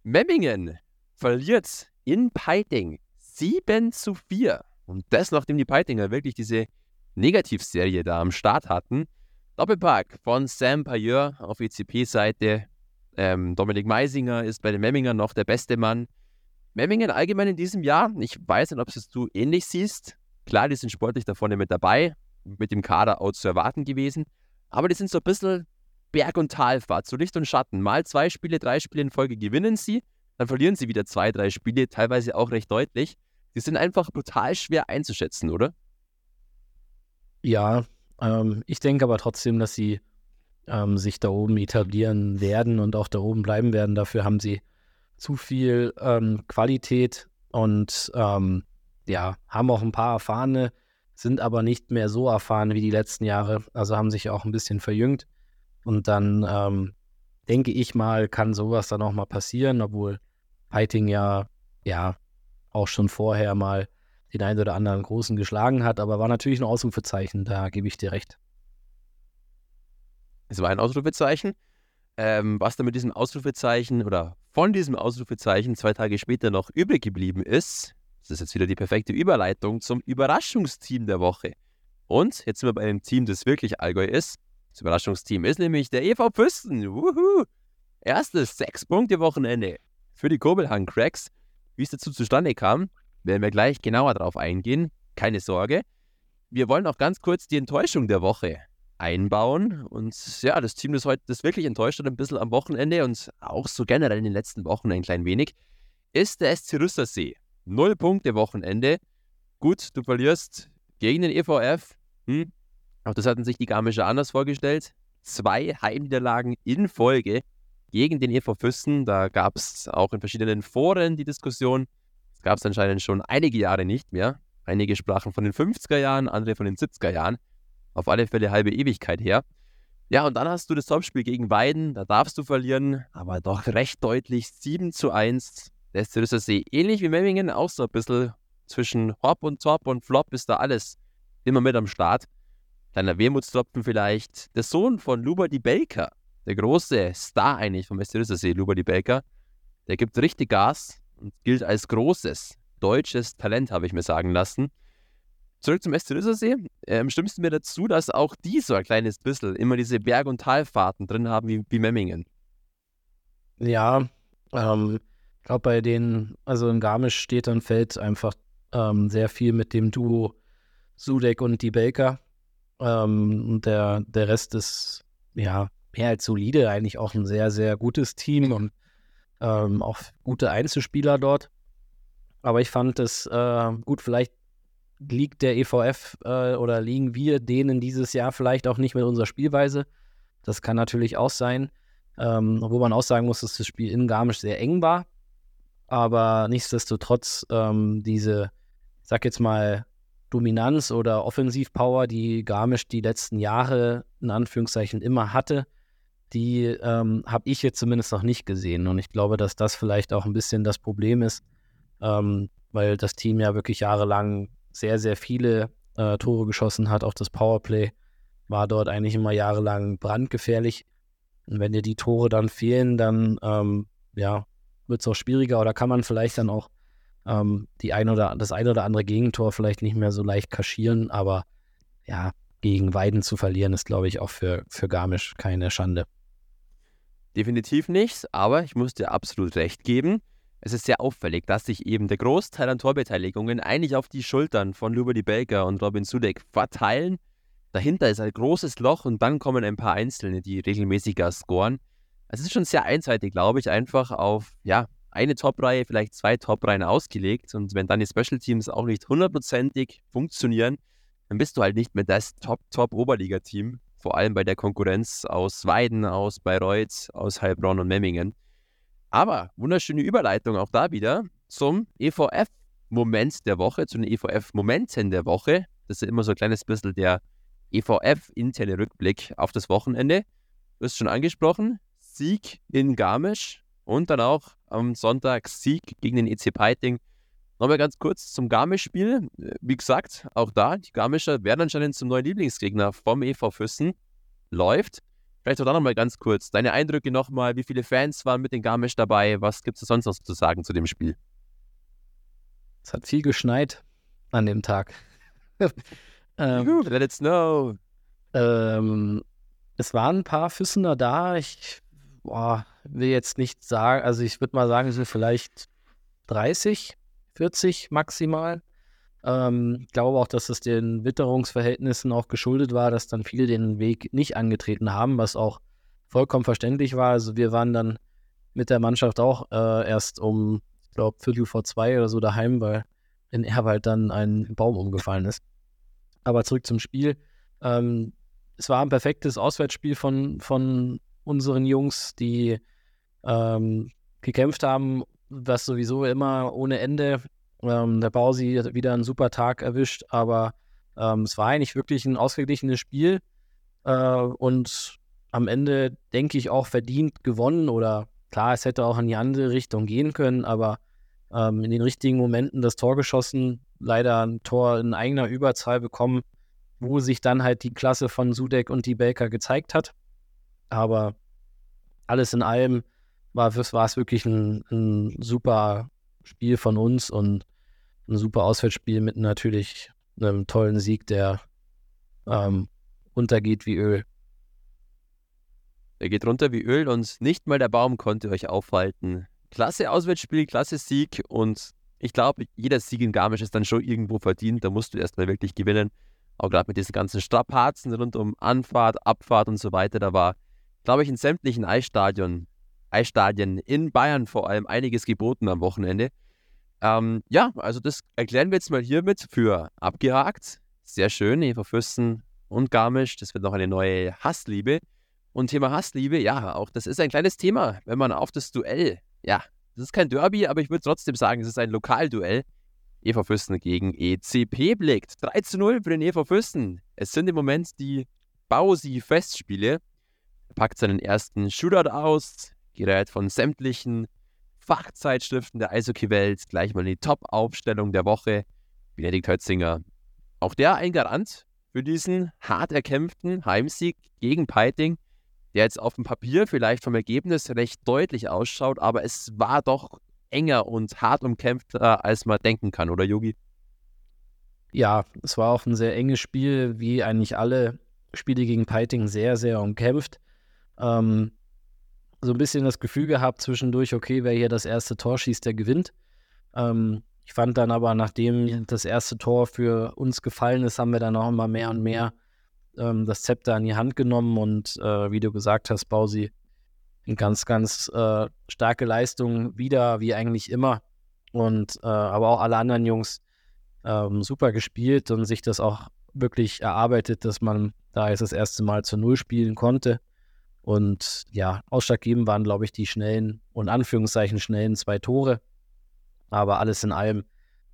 Memmingen verliert in Peiting 7 zu 4. Und das, nachdem die Peitinger wirklich diese Negativserie da am Start hatten. Doppelpack von Sam Payeur auf ECP-Seite. Ähm, Dominik Meisinger ist bei den Memmingern noch der beste Mann. Memmingen allgemein in diesem Jahr, ich weiß nicht, ob es du ähnlich siehst. Klar, die sind sportlich da vorne mit dabei, mit dem Kader auch zu erwarten gewesen. Aber die sind so ein bisschen Berg- und Talfahrt, so Licht und Schatten. Mal zwei Spiele, drei Spiele in Folge gewinnen sie, dann verlieren sie wieder zwei, drei Spiele, teilweise auch recht deutlich. Die sind einfach brutal schwer einzuschätzen, oder? Ja, ähm, ich denke aber trotzdem, dass sie ähm, sich da oben etablieren werden und auch da oben bleiben werden. Dafür haben sie zu viel ähm, Qualität und ähm, ja, haben auch ein paar erfahrene, sind aber nicht mehr so erfahren wie die letzten Jahre. Also haben sich auch ein bisschen verjüngt. Und dann ähm, denke ich mal, kann sowas dann auch mal passieren, obwohl Fighting ja, ja auch schon vorher mal den einen oder anderen Großen geschlagen hat, aber war natürlich ein Ausrufezeichen, da gebe ich dir recht. Es war ein Ausrufezeichen. Ähm, was dann mit diesem Ausrufezeichen oder von diesem Ausrufezeichen zwei Tage später noch übrig geblieben ist, das ist jetzt wieder die perfekte Überleitung zum Überraschungsteam der Woche. Und jetzt sind wir bei einem Team, das wirklich Allgäu ist. Das Überraschungsteam ist nämlich der EV Pfüsten. Wuhu! Erstes Sechs-Punkte-Wochenende für die Kobelhang Cracks. Wie es dazu zustande kam, werden wir gleich genauer darauf eingehen. Keine Sorge. Wir wollen auch ganz kurz die Enttäuschung der Woche einbauen. Und ja, das Team, das heute das wirklich enttäuscht hat, ein bisschen am Wochenende und auch so generell in den letzten Wochen ein klein wenig, ist der SC Rüstersee. Null Punkte Wochenende. Gut, du verlierst gegen den EVF. Hm. Auch das hatten sich die Garmischer anders vorgestellt. Zwei Heimniederlagen in Folge gegen den EV Füssen. Da gab es auch in verschiedenen Foren die Diskussion. Das gab es anscheinend schon einige Jahre nicht mehr. Einige sprachen von den 50er Jahren, andere von den 70er Jahren. Auf alle Fälle halbe Ewigkeit her. Ja, und dann hast du das Topspiel gegen Weiden, da darfst du verlieren, aber doch recht deutlich 7 zu 1. Der See ähnlich wie Memmingen, auch so ein bisschen zwischen Hop und Top und Flop ist da alles immer mit am Start. Kleiner Wermutstropfen vielleicht. Der Sohn von Luba die Baker, der große Star eigentlich vom SC See, Luba die Baker, der gibt richtig Gas und gilt als großes deutsches Talent, habe ich mir sagen lassen. Zurück zum SC Rüssersee. Ähm, stimmst du mir dazu, dass auch die so ein kleines bisschen immer diese Berg- und Talfahrten drin haben wie, wie Memmingen? Ja, ähm, ich glaube, bei denen, also in Garmisch steht und fällt einfach ähm, sehr viel mit dem Duo Sudek und die Baker. Ähm, und der, der Rest ist ja mehr als solide, eigentlich auch ein sehr, sehr gutes Team und ähm, auch gute Einzelspieler dort. Aber ich fand es äh, gut, vielleicht liegt der EVF äh, oder liegen wir denen dieses Jahr vielleicht auch nicht mit unserer Spielweise. Das kann natürlich auch sein. Ähm, wo man auch sagen muss, dass das Spiel in Garmisch sehr eng war. Aber nichtsdestotrotz, ähm, diese ich sag jetzt mal, Dominanz oder Offensivpower, die Garmisch die letzten Jahre in Anführungszeichen immer hatte, die ähm, habe ich jetzt zumindest noch nicht gesehen. Und ich glaube, dass das vielleicht auch ein bisschen das Problem ist, ähm, weil das Team ja wirklich jahrelang sehr, sehr viele äh, Tore geschossen hat. Auch das Powerplay war dort eigentlich immer jahrelang brandgefährlich. Und wenn dir die Tore dann fehlen, dann ähm, ja, wird es auch schwieriger oder kann man vielleicht dann auch ähm, die ein oder das ein oder andere Gegentor vielleicht nicht mehr so leicht kaschieren, aber ja, gegen Weiden zu verlieren, ist, glaube ich, auch für, für Garmisch keine Schande. Definitiv nicht, aber ich muss dir absolut recht geben. Es ist sehr auffällig, dass sich eben der Großteil an Torbeteiligungen eigentlich auf die Schultern von Lubadi Baker und Robin Sudek verteilen. Dahinter ist ein großes Loch und dann kommen ein paar Einzelne, die regelmäßiger scoren. Es ist schon sehr einseitig, glaube ich, einfach auf ja, eine Top-Reihe, vielleicht zwei Top-Reihen ausgelegt. Und wenn dann die Special Teams auch nicht hundertprozentig funktionieren, dann bist du halt nicht mehr das Top-Top-Oberliga-Team. Vor allem bei der Konkurrenz aus Weiden, aus Bayreuth, aus Heilbronn und Memmingen. Aber wunderschöne Überleitung auch da wieder zum EVF-Moment der Woche, zu den EVF-Momenten der Woche. Das ist immer so ein kleines bisschen der EVF-interne Rückblick auf das Wochenende. Du hast schon angesprochen, Sieg in Garmisch und dann auch am Sonntag Sieg gegen den EC Peiting. Nochmal ganz kurz zum Garmisch-Spiel. Wie gesagt, auch da, die Garmischer werden anscheinend zum neuen Lieblingsgegner vom EV Füssen. Läuft. Vielleicht auch da nochmal ganz kurz. Deine Eindrücke nochmal, wie viele Fans waren mit den Garmisch dabei? Was gibt es sonst noch zu sagen zu dem Spiel? Es hat viel geschneit an dem Tag. ähm, Let it snow. Ähm, es waren ein paar Füssener da. Ich boah, will jetzt nicht sagen, also ich würde mal sagen, es sind vielleicht 30, 40 maximal. Ähm, ich glaube auch, dass es den Witterungsverhältnissen auch geschuldet war, dass dann viele den Weg nicht angetreten haben, was auch vollkommen verständlich war. Also wir waren dann mit der Mannschaft auch äh, erst um, ich glaube, Viertel vor zwei oder so daheim, weil in Erwald dann ein Baum umgefallen ist. Aber zurück zum Spiel. Ähm, es war ein perfektes Auswärtsspiel von, von unseren Jungs, die ähm, gekämpft haben, was sowieso immer ohne Ende. Ähm, der Bausi hat wieder einen super Tag erwischt, aber ähm, es war eigentlich wirklich ein ausgeglichenes Spiel äh, und am Ende denke ich auch verdient gewonnen oder klar, es hätte auch in die andere Richtung gehen können, aber ähm, in den richtigen Momenten das Tor geschossen, leider ein Tor in eigener Überzahl bekommen, wo sich dann halt die Klasse von Sudek und die Baker gezeigt hat. Aber alles in allem war, es wirklich ein, ein super Spiel von uns und ein super Auswärtsspiel mit natürlich einem tollen Sieg, der ähm, untergeht wie Öl. Er geht runter wie Öl und nicht mal der Baum konnte euch aufhalten. Klasse Auswärtsspiel, klasse Sieg und ich glaube, jeder Sieg in Garmisch ist dann schon irgendwo verdient. Da musst du erstmal wirklich gewinnen. Auch gerade mit diesen ganzen Strapazen rund um Anfahrt, Abfahrt und so weiter. Da war glaube ich, in sämtlichen Eisstadien, Eisstadien in Bayern vor allem einiges geboten am Wochenende. Ähm, ja, also das erklären wir jetzt mal hiermit für abgehakt. Sehr schön, Eva Fürsten und Garmisch. Das wird noch eine neue Hassliebe. Und Thema Hassliebe, ja, auch das ist ein kleines Thema, wenn man auf das Duell, ja, das ist kein Derby, aber ich würde trotzdem sagen, es ist ein Lokalduell. Eva Fürsten gegen ECP blickt. 3 zu 0 für den Eva Fürsten. Es sind im Moment die Bausi-Festspiele packt seinen ersten Shootout aus, gerät von sämtlichen Fachzeitschriften der Eishockey-Welt gleich mal in die Top-Aufstellung der Woche. Benedikt Hötzinger. Auch der ein Garant für diesen hart erkämpften Heimsieg gegen Peiting, der jetzt auf dem Papier vielleicht vom Ergebnis recht deutlich ausschaut, aber es war doch enger und hart umkämpfter, als man denken kann, oder Yogi? Ja, es war auch ein sehr enges Spiel, wie eigentlich alle Spiele gegen Peiting sehr, sehr umkämpft ähm, so ein bisschen das Gefühl gehabt zwischendurch, okay, wer hier das erste Tor schießt, der gewinnt. Ähm, ich fand dann aber, nachdem das erste Tor für uns gefallen ist, haben wir dann auch immer mehr und mehr ähm, das Zepter in die Hand genommen und äh, wie du gesagt hast, Bausi, eine ganz, ganz äh, starke Leistung wieder, wie eigentlich immer. Und äh, aber auch alle anderen Jungs ähm, super gespielt und sich das auch wirklich erarbeitet, dass man da jetzt das erste Mal zu Null spielen konnte. Und ja, ausschlaggebend waren, glaube ich, die schnellen und Anführungszeichen schnellen zwei Tore. Aber alles in allem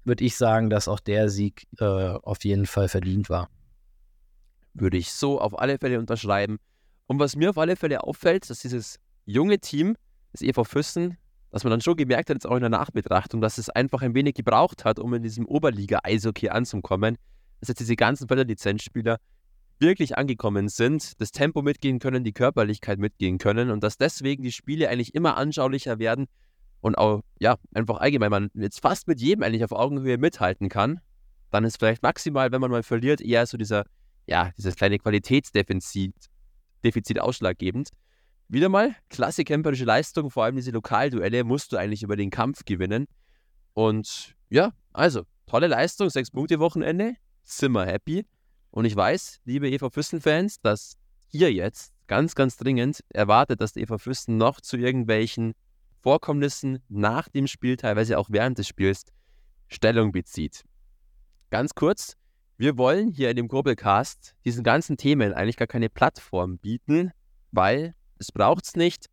würde ich sagen, dass auch der Sieg äh, auf jeden Fall verdient war. Würde ich so auf alle Fälle unterschreiben. Und was mir auf alle Fälle auffällt, dass dieses junge Team, das EV Füssen, dass man dann schon gemerkt hat, jetzt auch in der Nachbetrachtung, dass es einfach ein wenig gebraucht hat, um in diesem Oberliga-Eishockey anzukommen. Dass jetzt diese ganzen Förderlizenzspieler wirklich angekommen sind, das Tempo mitgehen können, die Körperlichkeit mitgehen können und dass deswegen die Spiele eigentlich immer anschaulicher werden und auch, ja, einfach allgemein man jetzt fast mit jedem eigentlich auf Augenhöhe mithalten kann, dann ist vielleicht maximal, wenn man mal verliert, eher so dieser, ja, dieses kleine Qualitätsdefizit Defizit ausschlaggebend. Wieder mal klasse kämpferische Leistung, vor allem diese Lokalduelle musst du eigentlich über den Kampf gewinnen. Und ja, also, tolle Leistung, sechs Punkte Wochenende, sind wir happy. Und ich weiß, liebe Eva Füssen-Fans, dass ihr jetzt ganz, ganz dringend erwartet, dass die Eva Füssen noch zu irgendwelchen Vorkommnissen nach dem Spiel, teilweise auch während des Spiels, Stellung bezieht. Ganz kurz, wir wollen hier in dem Grobelcast diesen ganzen Themen eigentlich gar keine Plattform bieten, weil es braucht es nicht.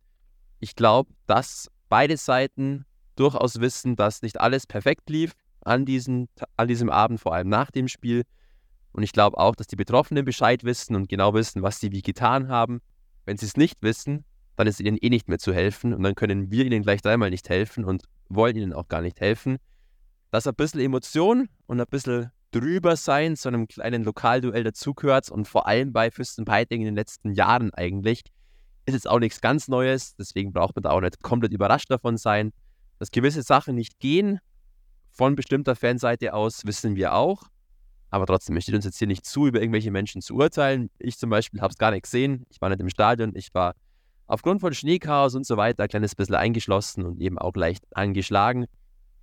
Ich glaube, dass beide Seiten durchaus wissen, dass nicht alles perfekt lief an, diesen, an diesem Abend, vor allem nach dem Spiel. Und ich glaube auch, dass die Betroffenen Bescheid wissen und genau wissen, was sie wie getan haben. Wenn sie es nicht wissen, dann ist ihnen eh nicht mehr zu helfen und dann können wir ihnen gleich dreimal nicht helfen und wollen ihnen auch gar nicht helfen. Dass ein bisschen Emotion und ein bisschen drüber sein zu einem kleinen Lokalduell dazugehört und vor allem bei Fürstenpeiting in den letzten Jahren eigentlich, ist jetzt auch nichts ganz Neues, deswegen braucht man da auch nicht komplett überrascht davon sein. Dass gewisse Sachen nicht gehen, von bestimmter Fanseite aus, wissen wir auch. Aber trotzdem, steht uns jetzt hier nicht zu, über irgendwelche Menschen zu urteilen. Ich zum Beispiel habe es gar nicht gesehen. Ich war nicht im Stadion. Ich war aufgrund von Schneechaos und so weiter ein kleines bisschen eingeschlossen und eben auch leicht angeschlagen.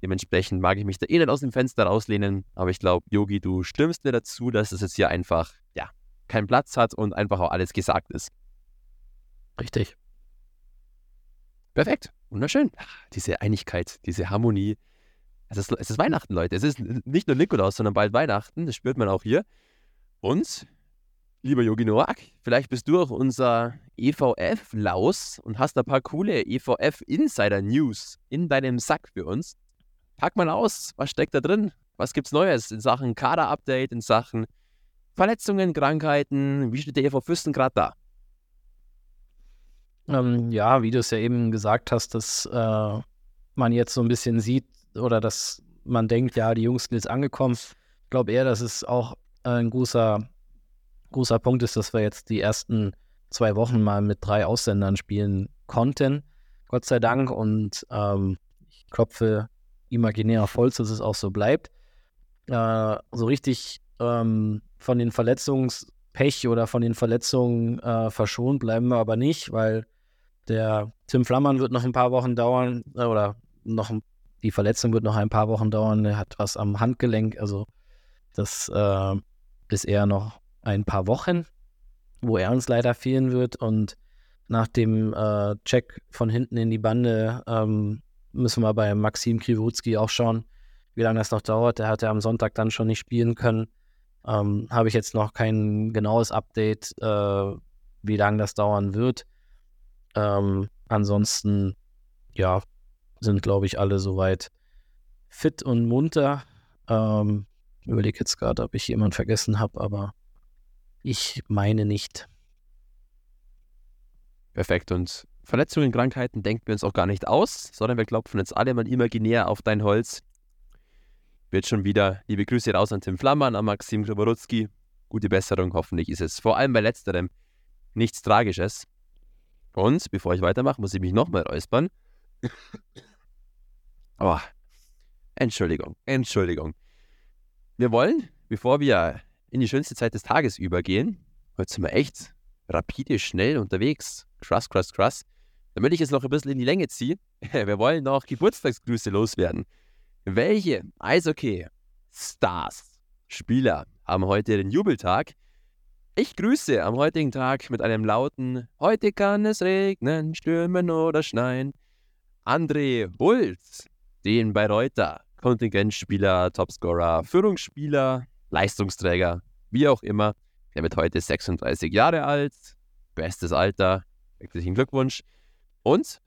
Dementsprechend mag ich mich da eh nicht aus dem Fenster rauslehnen. Aber ich glaube, Yogi, du stimmst mir dazu, dass es jetzt hier einfach, ja, keinen Platz hat und einfach auch alles gesagt ist. Richtig. Perfekt. Wunderschön. Diese Einigkeit, diese Harmonie. Es ist, es ist Weihnachten, Leute. Es ist nicht nur Nikolaus, sondern bald Weihnachten. Das spürt man auch hier. Und Lieber Yogi Noak, vielleicht bist du auch unser EVF-Laus und hast ein paar coole EVF-Insider-News in deinem Sack für uns. Pack mal aus, was steckt da drin? Was gibt's Neues in Sachen Kader-Update, in Sachen Verletzungen, Krankheiten? Wie steht der EV Fürsten gerade da? Ähm, ja, wie du es ja eben gesagt hast, dass äh, man jetzt so ein bisschen sieht oder dass man denkt, ja, die Jungs sind jetzt angekommen. Ich glaube eher, dass es auch ein großer großer Punkt ist, dass wir jetzt die ersten zwei Wochen mal mit drei Ausländern spielen konnten. Gott sei Dank. Und ähm, ich klopfe imaginär auf Holz, dass es auch so bleibt. Äh, so richtig ähm, von den Verletzungspech oder von den Verletzungen äh, verschont bleiben wir aber nicht, weil der Tim Flammern wird noch ein paar Wochen dauern äh, oder noch die Verletzung wird noch ein paar Wochen dauern. Er hat was am Handgelenk, also das äh, ist eher noch ein paar Wochen, wo er uns leider fehlen wird. Und nach dem äh, Check von hinten in die Bande ähm, müssen wir bei Maxim Kriwutski auch schauen, wie lange das noch dauert. Der hat ja am Sonntag dann schon nicht spielen können. Ähm, Habe ich jetzt noch kein genaues Update, äh, wie lange das dauern wird. Ähm, ansonsten, ja, sind, glaube ich, alle soweit fit und munter. Ähm, überlege jetzt gerade, ob ich jemanden vergessen habe, aber ich meine nicht. Perfekt. Und Verletzungen, Krankheiten denken wir uns auch gar nicht aus, sondern wir klopfen jetzt alle mal imaginär auf dein Holz. Wird schon wieder liebe Grüße raus an Tim Flammann, an Maxim Graborutski. Gute Besserung, hoffentlich ist es vor allem bei letzterem nichts Tragisches. Und bevor ich weitermache, muss ich mich nochmal räuspern. oh, Entschuldigung, Entschuldigung. Wir wollen, bevor wir in die schönste Zeit des Tages übergehen. Heute sind wir echt rapide, schnell unterwegs. Krass, krass, krass. Damit ich es noch ein bisschen in die Länge ziehe, wir wollen noch Geburtstagsgrüße loswerden. Welche Eishockey-Stars, Spieler haben heute den Jubeltag? Ich grüße am heutigen Tag mit einem lauten Heute kann es regnen, stürmen oder schneien. André Bulz, den Bayreuther Kontingentspieler, Topscorer, Führungsspieler, Leistungsträger, wie auch immer. Er wird heute 36 Jahre alt, bestes Alter, herzlichen Glückwunsch. Und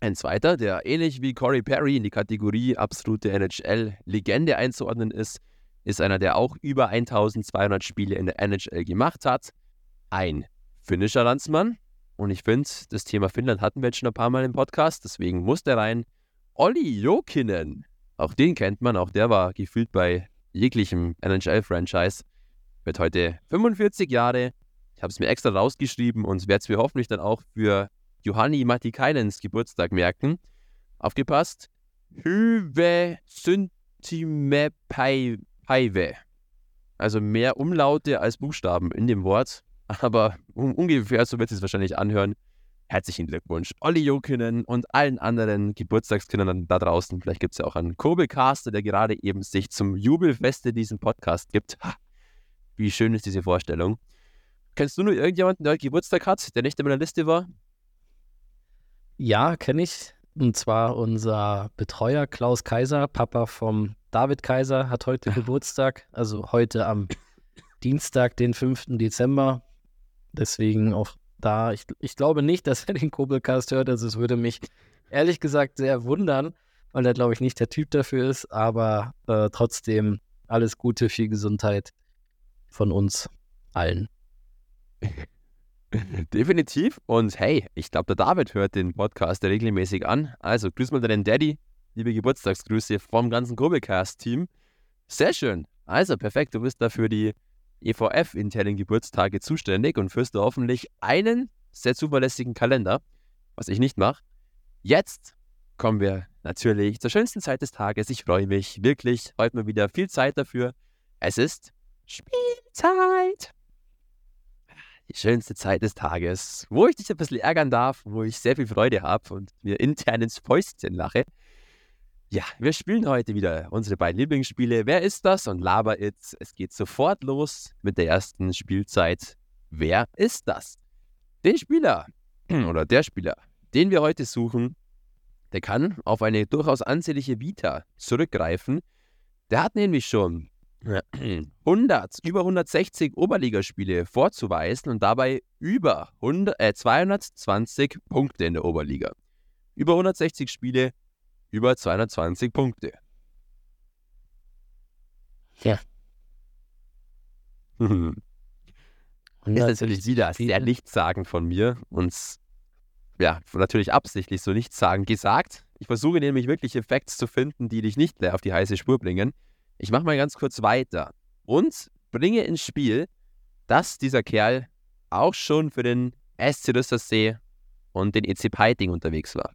Ein zweiter, der ähnlich wie Corey Perry in die Kategorie absolute NHL-Legende einzuordnen ist, ist einer, der auch über 1200 Spiele in der NHL gemacht hat. Ein finnischer Landsmann. Und ich finde, das Thema Finnland hatten wir jetzt schon ein paar Mal im Podcast, deswegen muss der rein. Olli Jokinen. Auch den kennt man, auch der war gefühlt bei jeglichem NHL-Franchise. Wird heute 45 Jahre. Ich habe es mir extra rausgeschrieben und werde es mir hoffentlich dann auch für Johanni Matikainens Geburtstag merken. Aufgepasst. Hyve Syntimepaive. Also mehr Umlaute als Buchstaben in dem Wort. Aber um, ungefähr so wird es wahrscheinlich anhören. Herzlichen Glückwunsch, Olli Jokinen und allen anderen Geburtstagskindern da draußen. Vielleicht gibt es ja auch einen Kobelcaster, der gerade eben sich zum Jubelfeste diesen Podcast gibt. Ha, wie schön ist diese Vorstellung. Kennst du nur irgendjemanden, der Geburtstag hat, der nicht in meiner Liste war? Ja, kenne ich. Und zwar unser Betreuer Klaus Kaiser, Papa vom David Kaiser, hat heute Geburtstag. Also heute am Dienstag, den 5. Dezember. Deswegen auch da, ich, ich glaube nicht, dass er den Kobelcast hört. Also es würde mich ehrlich gesagt sehr wundern, weil er, glaube ich, nicht der Typ dafür ist. Aber äh, trotzdem alles Gute, viel Gesundheit von uns allen. Definitiv. Und hey, ich glaube, der David hört den Podcast regelmäßig an. Also grüß mal deinen Daddy. Liebe Geburtstagsgrüße vom ganzen Kobelcast-Team. Sehr schön. Also perfekt, du bist da für die EVF-internen Geburtstage zuständig und führst du hoffentlich einen sehr zuverlässigen Kalender, was ich nicht mache. Jetzt kommen wir natürlich zur schönsten Zeit des Tages. Ich freue mich wirklich. Heute mal wieder viel Zeit dafür. Es ist Spielzeit. Die schönste Zeit des Tages, wo ich dich ein bisschen ärgern darf, wo ich sehr viel Freude habe und mir intern ins Fäustchen lache. Ja, wir spielen heute wieder unsere beiden Lieblingsspiele. Wer ist das? Und Laber It. Es geht sofort los mit der ersten Spielzeit. Wer ist das? Den Spieler oder der Spieler, den wir heute suchen, der kann auf eine durchaus ansehnliche Vita zurückgreifen. Der hat nämlich schon 100, über 160 Oberligaspiele vorzuweisen und dabei über 100, äh, 220 Punkte in der Oberliga. Über 160 Spiele, über 220 Punkte. Ja. ist natürlich wieder sehr nichtssagend von mir und ja, natürlich absichtlich so nichtssagend gesagt. Ich versuche nämlich wirklich Effekte zu finden, die dich nicht mehr auf die heiße Spur bringen. Ich mache mal ganz kurz weiter und bringe ins Spiel, dass dieser Kerl auch schon für den SC Rüstersee und den EC Peiting unterwegs war.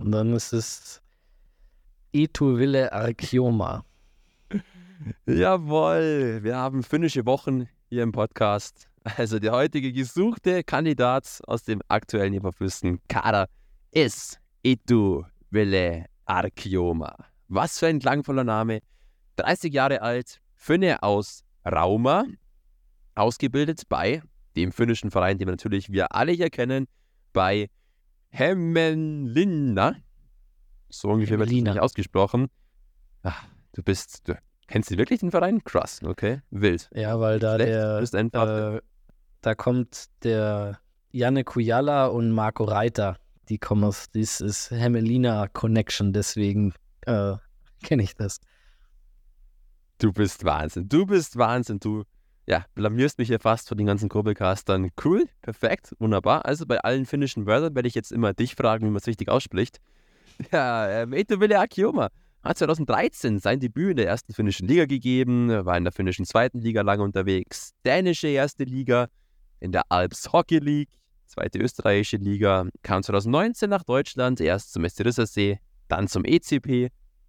Und dann ist es Ituville Arkioma. Jawohl, wir haben finnische Wochen hier im Podcast. Also der heutige gesuchte Kandidat aus dem aktuellen Eberfürsten Kader ist Ituville Arkioma. Was für ein klangvoller Name. 30 Jahre alt, Finne aus Rauma, ausgebildet bei dem finnischen Verein, den wir natürlich wir alle hier kennen, bei Hämeenlinna. So ungefähr wird nicht ausgesprochen. Ach, du bist, du kennst du wirklich den Verein? Krass, okay, wild. Ja, weil da Schlecht, der, äh, da kommt der Janne Kujala und Marco Reiter. Die kommen aus dieses Hämelina Connection, deswegen äh, kenne ich das. Du bist Wahnsinn, du bist Wahnsinn, du ja, blamierst mich hier fast von den ganzen Kurbelcastern. Cool, perfekt, wunderbar. Also bei allen finnischen Wörtern werde ich jetzt immer dich fragen, wie man es richtig ausspricht. Ja, ähm, Eto Ville Akioma hat 2013 sein Debüt in der ersten finnischen Liga gegeben, war in der finnischen zweiten Liga lange unterwegs, dänische erste Liga, in der Alps Hockey League, zweite österreichische Liga, kam 2019 nach Deutschland, erst zum SC Rissersee, dann zum ECP,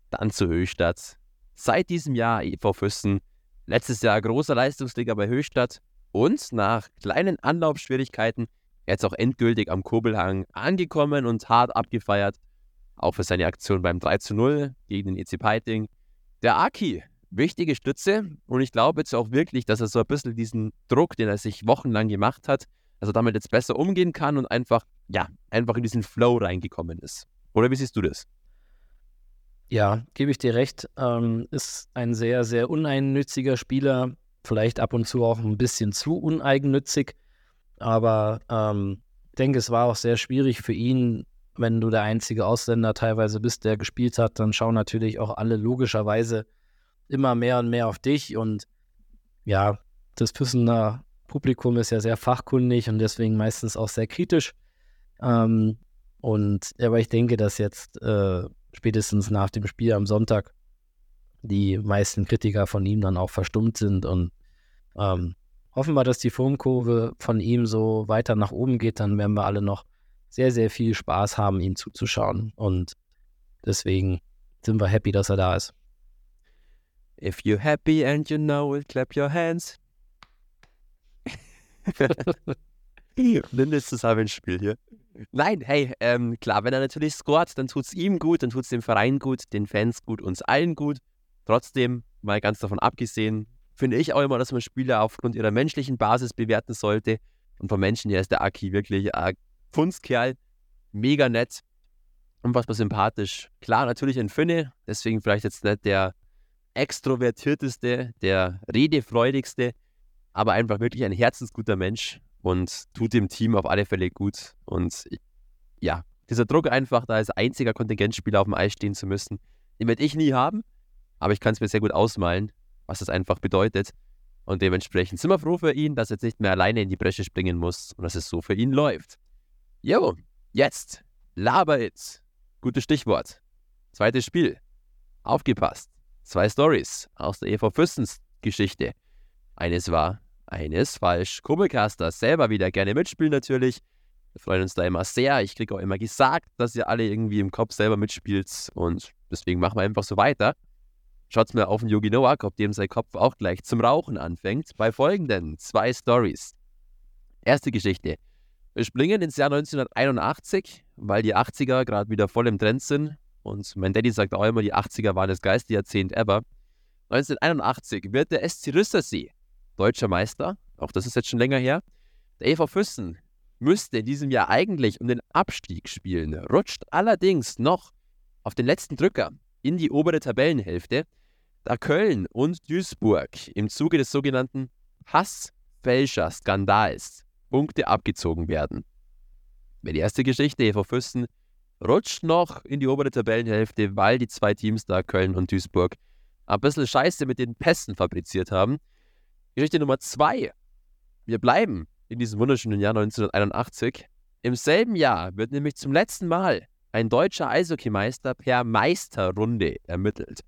dann zur Höchstadt. Seit diesem Jahr EV Füssen Letztes Jahr großer Leistungsträger bei Höchstadt und nach kleinen Anlaufschwierigkeiten jetzt auch endgültig am Kurbelhang angekommen und hart abgefeiert. Auch für seine Aktion beim 3 zu 0 gegen den EC Peiting. Der Aki, wichtige Stütze und ich glaube jetzt auch wirklich, dass er so ein bisschen diesen Druck, den er sich wochenlang gemacht hat, dass er damit jetzt besser umgehen kann und einfach, ja, einfach in diesen Flow reingekommen ist. Oder wie siehst du das? Ja, gebe ich dir recht. Ähm, ist ein sehr, sehr uneinnütziger Spieler. Vielleicht ab und zu auch ein bisschen zu uneigennützig. Aber ähm, ich denke, es war auch sehr schwierig für ihn, wenn du der einzige Ausländer teilweise bist, der gespielt hat, dann schauen natürlich auch alle logischerweise immer mehr und mehr auf dich. Und ja, das Füssener Publikum ist ja sehr fachkundig und deswegen meistens auch sehr kritisch. Ähm, und aber ich denke, dass jetzt äh, spätestens nach dem Spiel am Sonntag die meisten Kritiker von ihm dann auch verstummt sind und ähm, hoffen wir, dass die Formkurve von ihm so weiter nach oben geht, dann werden wir alle noch sehr, sehr viel Spaß haben, ihm zuzuschauen. Und deswegen sind wir happy, dass er da ist. If you're happy and you know it, clap your hands. Nimm das Zusammenspiel hier. Nein, hey, ähm, klar, wenn er natürlich scoret, dann tut es ihm gut, dann tut es dem Verein gut, den Fans gut, uns allen gut. Trotzdem, mal ganz davon abgesehen, finde ich auch immer, dass man Spieler aufgrund ihrer menschlichen Basis bewerten sollte. Und von Menschen her ist der Aki wirklich ein Kunstkerl, mega nett, unfassbar sympathisch. Klar, natürlich ein Finne, deswegen vielleicht jetzt nicht der extrovertierteste, der redefreudigste, aber einfach wirklich ein herzensguter Mensch und tut dem Team auf alle Fälle gut. Und ja, dieser Druck einfach, da als einziger Kontingentspieler auf dem Eis stehen zu müssen, den werde ich nie haben, aber ich kann es mir sehr gut ausmalen, was das einfach bedeutet. Und dementsprechend sind wir froh für ihn, dass er jetzt nicht mehr alleine in die Bresche springen muss und dass es so für ihn läuft. Jo, jetzt Laber It. Gutes Stichwort. Zweites Spiel. Aufgepasst. Zwei Stories aus der EV Fürstens Geschichte. Eines war, eines falsch. Kurbelcaster selber wieder gerne mitspielen natürlich. Wir freuen uns da immer sehr. Ich kriege auch immer gesagt, dass ihr alle irgendwie im Kopf selber mitspielt und deswegen machen wir einfach so weiter. Schaut mal auf den Yogi Noak, ob dem sein Kopf auch gleich zum Rauchen anfängt, bei folgenden zwei Stories. Erste Geschichte. Wir springen ins Jahr 1981, weil die 80er gerade wieder voll im Trend sind. Und mein Daddy sagt auch immer, die 80er waren das geilste Jahrzehnt ever. 1981 wird der SC Rüstersee deutscher Meister. Auch das ist jetzt schon länger her. Der EV Füssen müsste in diesem Jahr eigentlich um den Abstieg spielen, rutscht allerdings noch auf den letzten Drücker in die obere Tabellenhälfte da Köln und Duisburg im Zuge des sogenannten Passfälscher-Skandals Punkte abgezogen werden. Die erste Geschichte, EV Füssen rutscht noch in die obere Tabellenhälfte, weil die zwei Teams da, Köln und Duisburg, ein bisschen Scheiße mit den Pässen fabriziert haben. Geschichte Nummer zwei. Wir bleiben in diesem wunderschönen Jahr 1981. Im selben Jahr wird nämlich zum letzten Mal ein deutscher Eishockeymeister per Meisterrunde ermittelt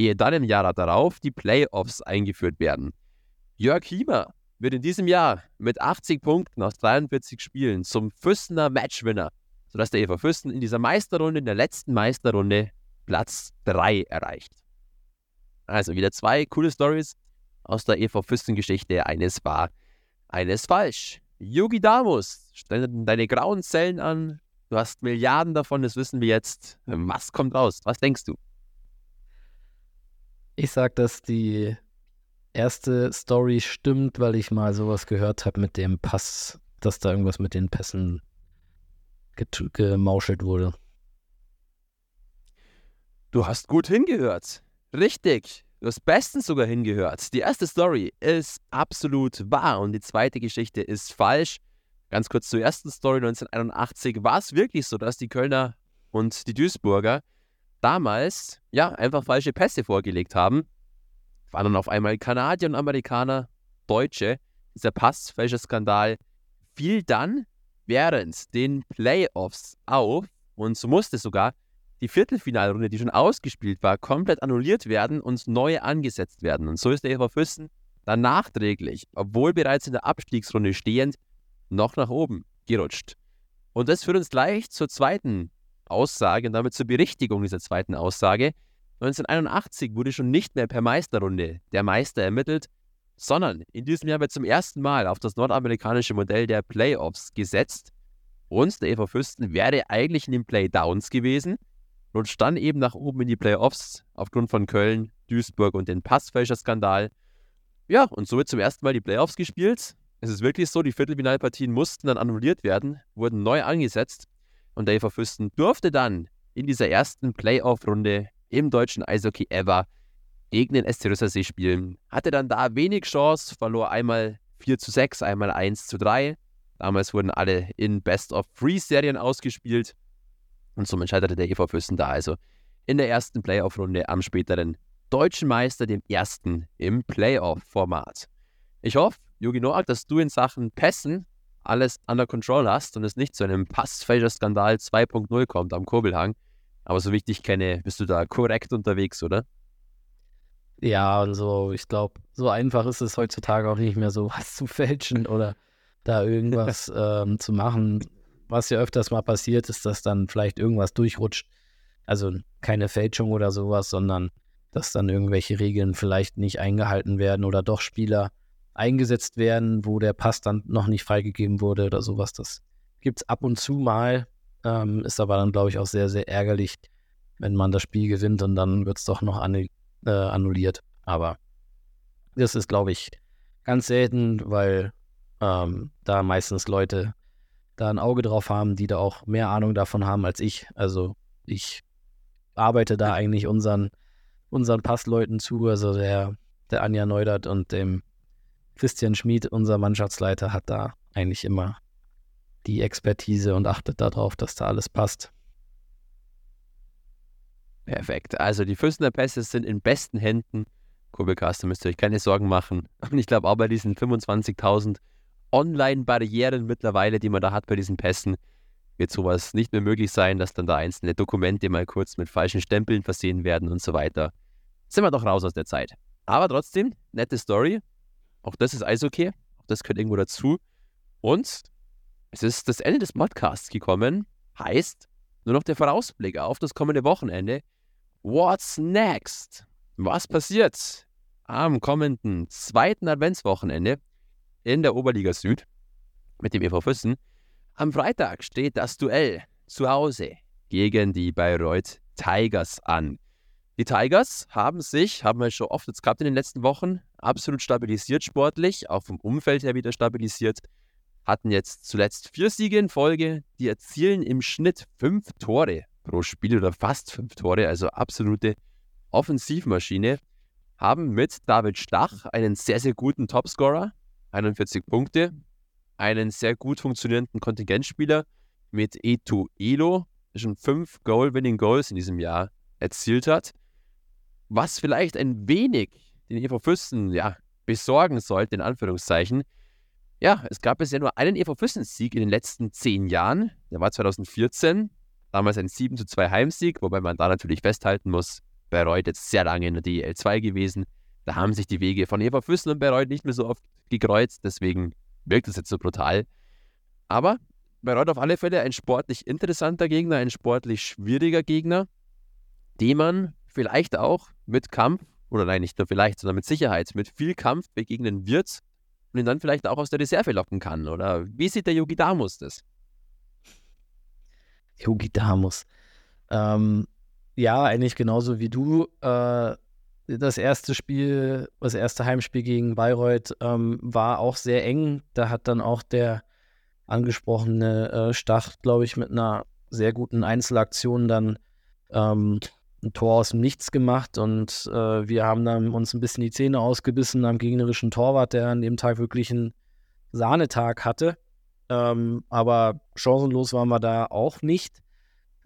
ehe dann im Jahr darauf die Playoffs eingeführt werden. Jörg Hiemer wird in diesem Jahr mit 80 Punkten aus 43 Spielen zum Füssener Matchwinner, sodass der EV Füssen in dieser Meisterrunde, in der letzten Meisterrunde, Platz 3 erreicht. Also wieder zwei coole Stories aus der EV Füssen-Geschichte. Eines war, eines falsch. Yugi Damus, stell deine grauen Zellen an. Du hast Milliarden davon, das wissen wir jetzt. Was kommt raus? Was denkst du? Ich sag, dass die erste Story stimmt, weil ich mal sowas gehört habe mit dem Pass, dass da irgendwas mit den Pässen gemauschelt wurde. Du hast gut hingehört. Richtig. Du hast bestens sogar hingehört. Die erste Story ist absolut wahr und die zweite Geschichte ist falsch. Ganz kurz zur ersten Story 1981 war es wirklich so, dass die Kölner und die Duisburger damals ja einfach falsche Pässe vorgelegt haben. Waren dann auf einmal Kanadier und Amerikaner, Deutsche. Dieser Passfälscher-Skandal fiel dann während den Playoffs auf und so musste sogar die Viertelfinalrunde, die schon ausgespielt war, komplett annulliert werden und neu angesetzt werden. Und so ist der EV Füssen dann nachträglich, obwohl bereits in der Abstiegsrunde stehend, noch nach oben gerutscht. Und das führt uns gleich zur zweiten Aussage und damit zur Berichtigung dieser zweiten Aussage. 1981 wurde schon nicht mehr per Meisterrunde der Meister ermittelt, sondern in diesem Jahr wird zum ersten Mal auf das nordamerikanische Modell der Playoffs gesetzt. Und der EV Fürsten wäre eigentlich in den Playdowns gewesen, rutscht dann eben nach oben in die Playoffs aufgrund von Köln, Duisburg und den Passfälscher-Skandal. Ja, und so wird zum ersten Mal die Playoffs gespielt. Es ist wirklich so, die Viertelfinalpartien mussten dann annulliert werden, wurden neu angesetzt und der EV Fürsten durfte dann in dieser ersten Playoff-Runde im deutschen Eishockey ever gegen den SC Rüssersee spielen. Hatte dann da wenig Chance, verlor einmal 4 zu 6, einmal 1 zu 3. Damals wurden alle in Best of Three Serien ausgespielt. Und somit scheiterte der EV Füssen da also in der ersten Playoff-Runde am späteren deutschen Meister, dem ersten im Playoff-Format. Ich hoffe, Jogi Noak, dass du in Sachen Pässen alles under control hast und es nicht zu einem Passfälscher-Skandal 2.0 kommt am Kurbelhang. Aber so wichtig kenne, bist du da korrekt unterwegs, oder? Ja, und so, ich glaube, so einfach ist es heutzutage auch nicht mehr so was zu fälschen oder da irgendwas ähm, zu machen. Was ja öfters mal passiert, ist, dass dann vielleicht irgendwas durchrutscht. Also keine Fälschung oder sowas, sondern dass dann irgendwelche Regeln vielleicht nicht eingehalten werden oder doch Spieler eingesetzt werden, wo der Pass dann noch nicht freigegeben wurde oder sowas. Das gibt es ab und zu mal, ähm, ist aber dann, glaube ich, auch sehr, sehr ärgerlich, wenn man das Spiel gewinnt und dann wird es doch noch an, äh, annulliert. Aber das ist, glaube ich, ganz selten, weil ähm, da meistens Leute da ein Auge drauf haben, die da auch mehr Ahnung davon haben als ich. Also ich arbeite da eigentlich unseren, unseren Passleuten zu, also der, der Anja Neudert und dem Christian Schmid, unser Mannschaftsleiter, hat da eigentlich immer die Expertise und achtet darauf, dass da alles passt. Perfekt. Also die Füßener Pässe sind in besten Händen. Kurbelcaster müsst ihr euch keine Sorgen machen. Und ich glaube auch bei diesen 25.000 Online-Barrieren mittlerweile, die man da hat bei diesen Pässen, wird sowas nicht mehr möglich sein, dass dann da einzelne Dokumente mal kurz mit falschen Stempeln versehen werden und so weiter. Sind wir doch raus aus der Zeit. Aber trotzdem, nette Story. Auch das ist Eishockey. Auch das gehört irgendwo dazu. Und es ist das Ende des Podcasts gekommen. Heißt, nur noch der Vorausblick auf das kommende Wochenende. What's next? Was passiert am kommenden zweiten Adventswochenende in der Oberliga Süd mit dem EV Füssen? Am Freitag steht das Duell zu Hause gegen die Bayreuth Tigers an. Die Tigers haben sich, haben wir schon oft jetzt gehabt in den letzten Wochen, absolut stabilisiert sportlich, auch vom Umfeld her wieder stabilisiert, hatten jetzt zuletzt vier Siege in Folge, die erzielen im Schnitt fünf Tore pro Spiel oder fast fünf Tore, also absolute Offensivmaschine, haben mit David Stach einen sehr, sehr guten Topscorer, 41 Punkte, einen sehr gut funktionierenden Kontingentspieler mit Etu Elo, der schon fünf Goal-Winning-Goals in diesem Jahr erzielt hat was vielleicht ein wenig den EV Füssen ja, besorgen sollte, in Anführungszeichen. Ja, es gab bisher nur einen EV Füssen-Sieg in den letzten zehn Jahren. Der war 2014, damals ein 7 zu 2 Heimsieg, wobei man da natürlich festhalten muss, Bayreuth jetzt sehr lange in der DEL 2 gewesen. Da haben sich die Wege von EV Füssen und Bayreuth nicht mehr so oft gekreuzt, deswegen wirkt es jetzt so brutal. Aber Bayreuth auf alle Fälle ein sportlich interessanter Gegner, ein sportlich schwieriger Gegner, den man vielleicht auch mit Kampf, oder nein, nicht nur vielleicht, sondern mit Sicherheit, mit viel Kampf begegnen wird und ihn dann vielleicht auch aus der Reserve locken kann. Oder wie sieht der Yogi Damus das? Yogi Damus. Ähm, ja, eigentlich genauso wie du. Äh, das erste Spiel, das erste Heimspiel gegen Bayreuth ähm, war auch sehr eng. Da hat dann auch der angesprochene äh, Stach, glaube ich, mit einer sehr guten Einzelaktion dann ähm, ein Tor aus dem Nichts gemacht und äh, wir haben dann uns ein bisschen die Zähne ausgebissen am gegnerischen Torwart, der an dem Tag wirklich einen Sahnetag hatte. Ähm, aber chancenlos waren wir da auch nicht,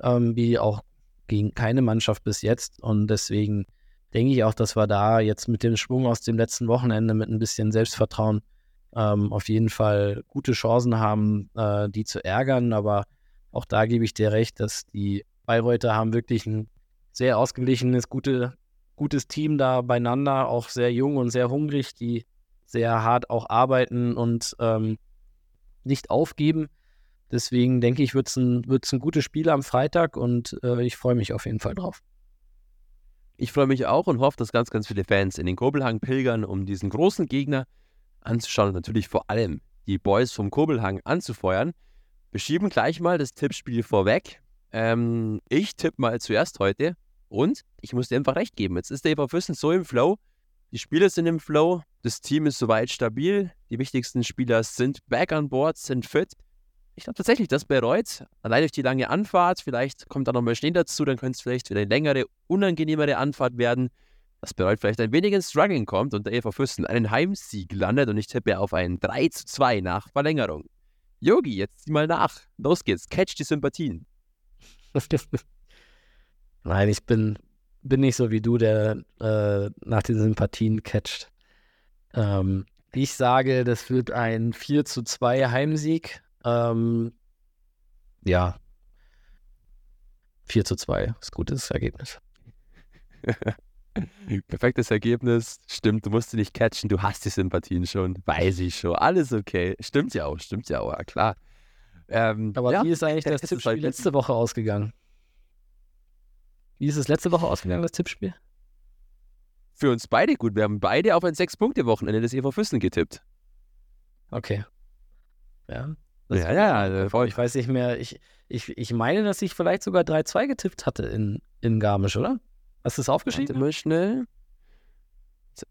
ähm, wie auch gegen keine Mannschaft bis jetzt. Und deswegen denke ich auch, dass wir da jetzt mit dem Schwung aus dem letzten Wochenende mit ein bisschen Selbstvertrauen ähm, auf jeden Fall gute Chancen haben, äh, die zu ärgern. Aber auch da gebe ich dir recht, dass die Bayreuther haben wirklich ein sehr ausgeglichenes, gute, gutes Team da beieinander, auch sehr jung und sehr hungrig, die sehr hart auch arbeiten und ähm, nicht aufgeben. Deswegen denke ich, wird es ein, ein gutes Spiel am Freitag und äh, ich freue mich auf jeden Fall drauf. Ich freue mich auch und hoffe, dass ganz, ganz viele Fans in den Kobelhang pilgern, um diesen großen Gegner anzuschauen und natürlich vor allem die Boys vom Kobelhang anzufeuern. Wir schieben gleich mal das Tippspiel vorweg. Ähm, ich tippe mal zuerst heute und ich muss dir einfach recht geben. Jetzt ist der EV Füssen so im Flow. Die Spieler sind im Flow. Das Team ist soweit stabil. Die wichtigsten Spieler sind back on board, sind fit. Ich glaube tatsächlich, dass Bayreuth, allein durch die lange Anfahrt, vielleicht kommt da noch mal Schnee dazu, dann könnte es vielleicht wieder eine längere, unangenehmere Anfahrt werden, dass Bayreuth vielleicht ein wenig ins Struggling kommt und der EV Füssen einen Heimsieg landet und ich tippe auf ein 3 zu 2 nach Verlängerung. Yogi, jetzt zieh mal nach. Los geht's, catch die Sympathien. Nein, ich bin, bin nicht so wie du, der äh, nach den Sympathien catcht. Ähm, ich sage, das wird ein 4 zu 2 Heimsieg. Ähm, ja. 4 zu 2 ist gutes Ergebnis. Perfektes Ergebnis. Stimmt, du musst sie nicht catchen, du hast die Sympathien schon. Weiß ich schon. Alles okay. Stimmt ja auch, stimmt ja auch, ja, klar. Ähm, Aber ja, wie ist eigentlich das, das Tippspiel letzte Woche ausgegangen? Wie ist es letzte Woche ausgegangen, das Tippspiel? Für uns beide gut. Wir haben beide auf ein Sechs-Punkte-Wochenende des EV Füssen getippt. Okay. Ja. Ja, ja, voll. Ich weiß nicht mehr. Ich, ich, ich meine, dass ich vielleicht sogar 3-2 getippt hatte in, in Garmisch, oder? Hast du es aufgeschrieben? Warte mal schnell.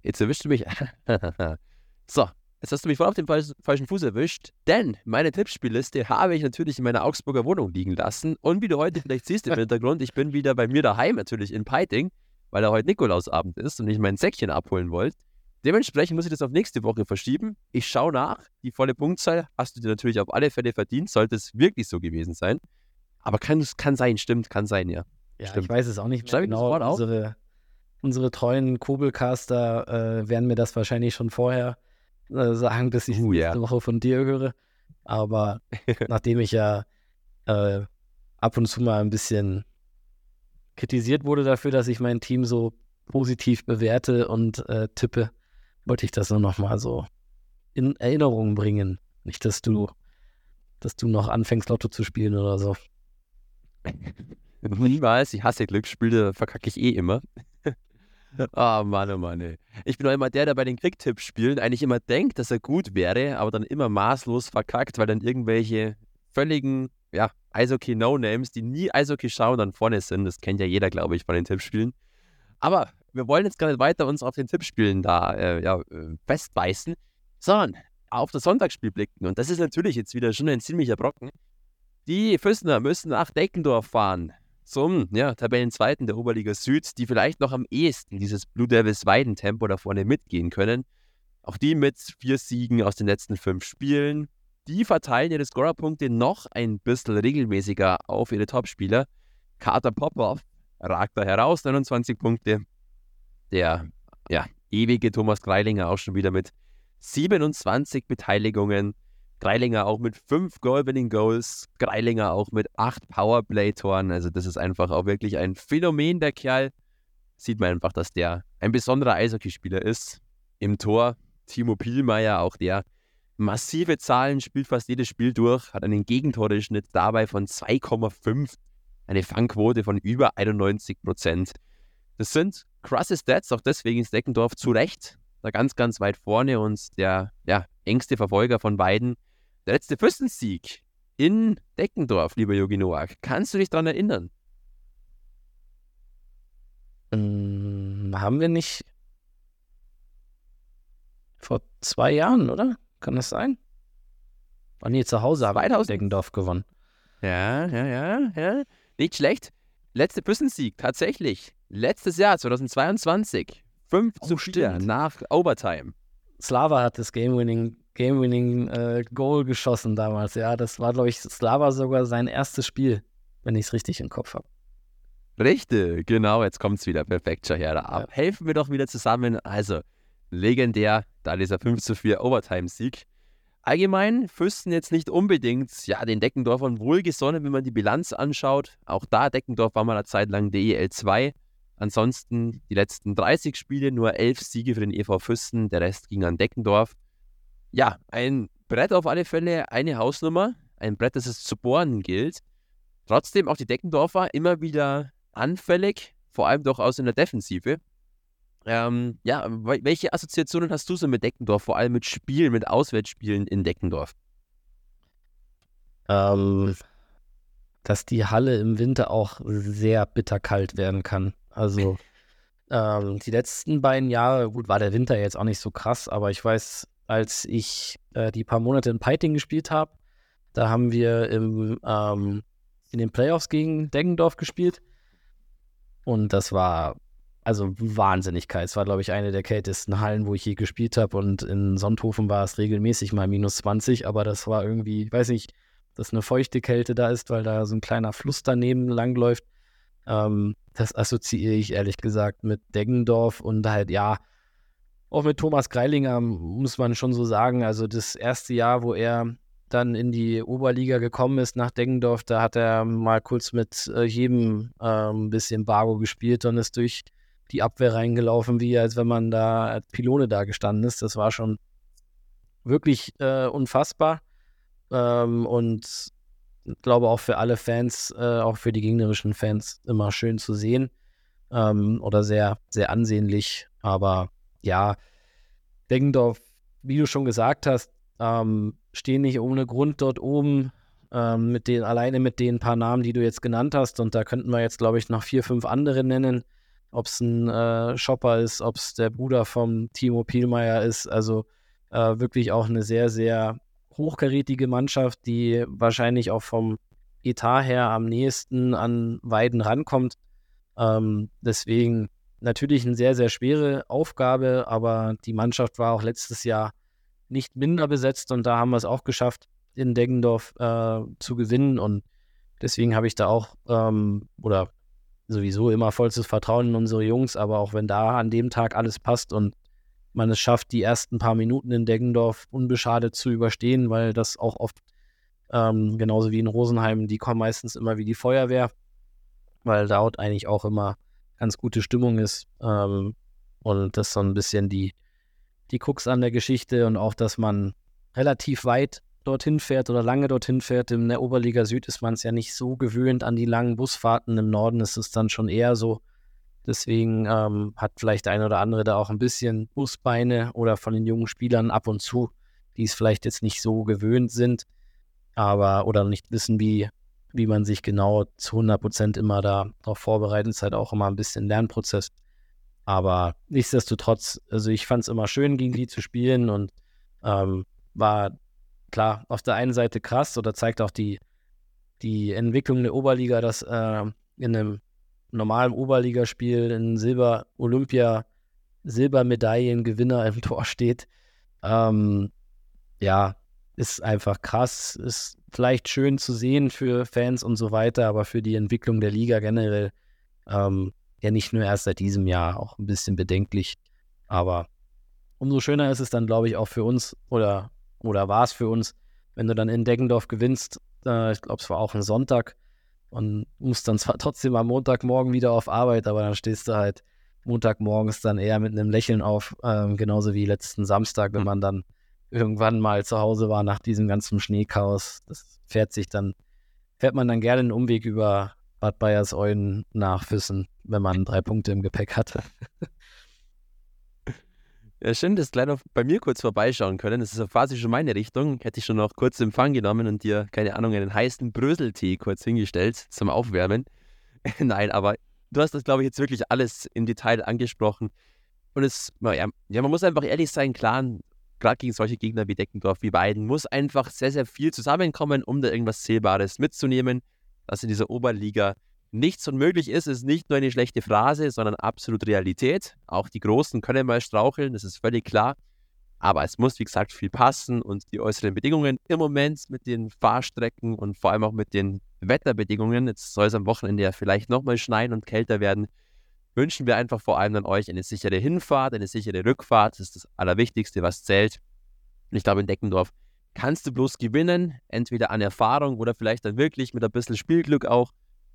Jetzt erwischst du mich. so, jetzt hast du mich voll auf den falschen Fuß erwischt, denn meine Tippspielliste habe ich natürlich in meiner Augsburger Wohnung liegen lassen. Und wie du heute vielleicht siehst im Hintergrund, ich bin wieder bei mir daheim natürlich in Peiting, weil da heute Nikolausabend ist und ich mein Säckchen abholen wollte. Dementsprechend muss ich das auf nächste Woche verschieben. Ich schaue nach. Die volle Punktzahl hast du dir natürlich auf alle Fälle verdient, sollte es wirklich so gewesen sein. Aber kann, kann sein, stimmt, kann sein, ja. Ja, Stimmt. ich weiß es auch nicht mehr genau. Unsere, unsere treuen Kobelcaster äh, werden mir das wahrscheinlich schon vorher äh, sagen, bis ich uh, nächste yeah. Woche von dir höre. Aber nachdem ich ja äh, ab und zu mal ein bisschen kritisiert wurde dafür, dass ich mein Team so positiv bewerte und äh, tippe, wollte ich das nur noch mal so in Erinnerung bringen. Nicht, dass du, dass du noch anfängst, Lotto zu spielen oder so. Niemals. Ich hasse Glücksspiele, verkacke ich eh immer. Ah, oh Mann, oh Mann, ey. Ich bin auch immer der, der bei den Quick-Tipp-Spielen eigentlich immer denkt, dass er gut wäre, aber dann immer maßlos verkackt, weil dann irgendwelche völligen, ja, Eishockey-No-Names, die nie Eishockey schauen, dann vorne sind. Das kennt ja jeder, glaube ich, von den Tippspielen. Aber wir wollen jetzt gar nicht weiter uns auf den Tippspielen da äh, ja, äh, festbeißen, sondern auf das Sonntagsspiel blicken. Und das ist natürlich jetzt wieder schon ein ziemlicher Brocken. Die Füssner müssen nach Deckendorf fahren zum ja, Tabellenzweiten der Oberliga Süd, die vielleicht noch am ehesten dieses Blue Devils Weidentempo da vorne mitgehen können. Auch die mit vier Siegen aus den letzten fünf Spielen. Die verteilen ihre Scorerpunkte noch ein bisschen regelmäßiger auf ihre Topspieler. Carter Popov ragt da heraus, 29 Punkte. Der ja, ewige Thomas Greilinger auch schon wieder mit 27 Beteiligungen. Greilinger auch mit fünf Goal-Winning-Goals, Greilinger auch mit acht Powerplay-Toren. Also das ist einfach auch wirklich ein Phänomen, der Kerl. Sieht man einfach, dass der ein besonderer Eishockeyspieler ist. Im Tor Timo Pielmeier, auch der massive Zahlen, spielt fast jedes Spiel durch, hat einen Gegentorschnitt dabei von 2,5, eine Fangquote von über 91 Prozent. Das sind krasse Stats, auch deswegen ist Deckendorf zu Recht da ganz, ganz weit vorne und der ja, engste Verfolger von beiden der letzte Fürstensieg in Deckendorf, lieber Jogi Noak. Kannst du dich daran erinnern? Ähm, haben wir nicht vor zwei Jahren, oder? Kann das sein? Oh nee, zu Hause haben wir Deckendorf gewonnen. Ja, ja, ja, ja. Nicht schlecht. Letzte Püssensieg, tatsächlich. Letztes Jahr, 2022. 5 oh, zu 4 nach Overtime. Slava hat das Game-Winning Game-Winning äh, Goal geschossen damals. Ja, das war, glaube ich, Slava sogar sein erstes Spiel, wenn ich es richtig im Kopf habe. Richtig, genau, jetzt kommt es wieder. Perfekt, Shahera. Ja. Helfen wir doch wieder zusammen. Also, legendär, da dieser 5 zu 4 Overtime-Sieg. Allgemein Fürsten jetzt nicht unbedingt ja, den Deckendorfern wohlgesonnen, wenn man die Bilanz anschaut. Auch da, Deckendorf war mal eine Zeit lang DEL 2. Ansonsten die letzten 30 Spiele nur 11 Siege für den EV Fürsten, der Rest ging an Deckendorf. Ja, ein Brett auf alle Fälle, eine Hausnummer, ein Brett, das es zu bohren gilt. Trotzdem auch die Deckendorfer immer wieder anfällig, vor allem doch aus in der Defensive. Ähm, ja, welche Assoziationen hast du so mit Deckendorf, vor allem mit Spielen, mit Auswärtsspielen in Deckendorf? Ähm, dass die Halle im Winter auch sehr bitterkalt werden kann. Also ähm, die letzten beiden Jahre, gut, war der Winter jetzt auch nicht so krass, aber ich weiß, als ich äh, die paar Monate in Peiting gespielt habe. Da haben wir im, ähm, in den Playoffs gegen Deggendorf gespielt. Und das war also Wahnsinnigkeit. Es war, glaube ich, eine der kältesten Hallen, wo ich je gespielt habe. Und in Sonthofen war es regelmäßig mal minus 20, aber das war irgendwie, ich weiß nicht, dass eine feuchte Kälte da ist, weil da so ein kleiner Fluss daneben langläuft. Ähm, das assoziiere ich ehrlich gesagt mit Deggendorf und halt, ja, auch mit Thomas Greilinger muss man schon so sagen. Also das erste Jahr, wo er dann in die Oberliga gekommen ist nach Deggendorf, da hat er mal kurz mit äh, jedem äh, ein bisschen Bargo gespielt und ist durch die Abwehr reingelaufen, wie als wenn man da als Pylone da gestanden ist. Das war schon wirklich äh, unfassbar. Ähm, und ich glaube auch für alle Fans, äh, auch für die gegnerischen Fans, immer schön zu sehen. Ähm, oder sehr, sehr ansehnlich. Aber ja, Deggendorf, wie du schon gesagt hast, ähm, stehen nicht ohne Grund dort oben. Ähm, mit den, alleine mit den paar Namen, die du jetzt genannt hast. Und da könnten wir jetzt, glaube ich, noch vier, fünf andere nennen. Ob es ein äh, Shopper ist, ob es der Bruder vom Timo Pielmeier ist. Also äh, wirklich auch eine sehr, sehr hochkarätige Mannschaft, die wahrscheinlich auch vom Etat her am nächsten an Weiden rankommt. Ähm, deswegen natürlich eine sehr, sehr schwere Aufgabe, aber die Mannschaft war auch letztes Jahr nicht minder besetzt und da haben wir es auch geschafft, in Deggendorf äh, zu gewinnen und deswegen habe ich da auch ähm, oder sowieso immer vollstes Vertrauen in unsere Jungs, aber auch wenn da an dem Tag alles passt und man es schafft, die ersten paar Minuten in Deggendorf unbeschadet zu überstehen, weil das auch oft, ähm, genauso wie in Rosenheim, die kommen meistens immer wie die Feuerwehr, weil dort eigentlich auch immer ganz gute Stimmung ist. Ähm, und das ist so ein bisschen die, die Krux an der Geschichte und auch, dass man relativ weit dorthin fährt oder lange dorthin fährt. In der Oberliga Süd ist man es ja nicht so gewöhnt an die langen Busfahrten. Im Norden ist es dann schon eher so, Deswegen ähm, hat vielleicht eine oder andere da auch ein bisschen Busbeine oder von den jungen Spielern ab und zu, die es vielleicht jetzt nicht so gewöhnt sind, aber oder nicht wissen, wie, wie man sich genau zu 100 Prozent immer darauf vorbereitet. Ist halt auch immer ein bisschen Lernprozess. Aber nichtsdestotrotz, also ich fand es immer schön, gegen die zu spielen und ähm, war klar auf der einen Seite krass oder zeigt auch die, die Entwicklung der Oberliga, dass äh, in einem normalem Oberligaspiel in Silber Olympia Silbermedaillengewinner im Tor steht. Ähm, ja, ist einfach krass, ist vielleicht schön zu sehen für Fans und so weiter, aber für die Entwicklung der Liga generell ähm, ja nicht nur erst seit diesem Jahr, auch ein bisschen bedenklich. Aber umso schöner ist es dann, glaube ich, auch für uns oder, oder war es für uns, wenn du dann in Deggendorf gewinnst. Äh, ich glaube, es war auch ein Sonntag und musst dann zwar trotzdem am Montagmorgen wieder auf Arbeit, aber dann stehst du halt Montagmorgens dann eher mit einem Lächeln auf, ähm, genauso wie letzten Samstag, wenn hm. man dann irgendwann mal zu Hause war nach diesem ganzen Schneechaos. Das fährt sich dann, fährt man dann gerne einen Umweg über Bad Bayersäulen nach Füssen, wenn man drei Punkte im Gepäck hatte. Ja, schön, dass gleich noch bei mir kurz vorbeischauen können. Das ist ja quasi schon meine Richtung. Hätte ich schon noch kurz Empfang genommen und dir, keine Ahnung, einen heißen Bröseltee kurz hingestellt zum Aufwärmen. Nein, aber du hast das, glaube ich, jetzt wirklich alles im Detail angesprochen. Und es, ja, ja, man muss einfach ehrlich sein, klar, gerade gegen solche Gegner wie Deckendorf, wie Weiden, muss einfach sehr, sehr viel zusammenkommen, um da irgendwas Zählbares mitzunehmen, dass in dieser Oberliga nichts unmöglich ist, ist nicht nur eine schlechte Phrase, sondern absolut Realität. Auch die Großen können mal straucheln, das ist völlig klar. Aber es muss, wie gesagt, viel passen und die äußeren Bedingungen im Moment mit den Fahrstrecken und vor allem auch mit den Wetterbedingungen, jetzt soll es am Wochenende ja vielleicht nochmal schneien und kälter werden, wünschen wir einfach vor allem an euch eine sichere Hinfahrt, eine sichere Rückfahrt. Das ist das Allerwichtigste, was zählt. Ich glaube, in Deckendorf kannst du bloß gewinnen, entweder an Erfahrung oder vielleicht dann wirklich mit ein bisschen Spielglück auch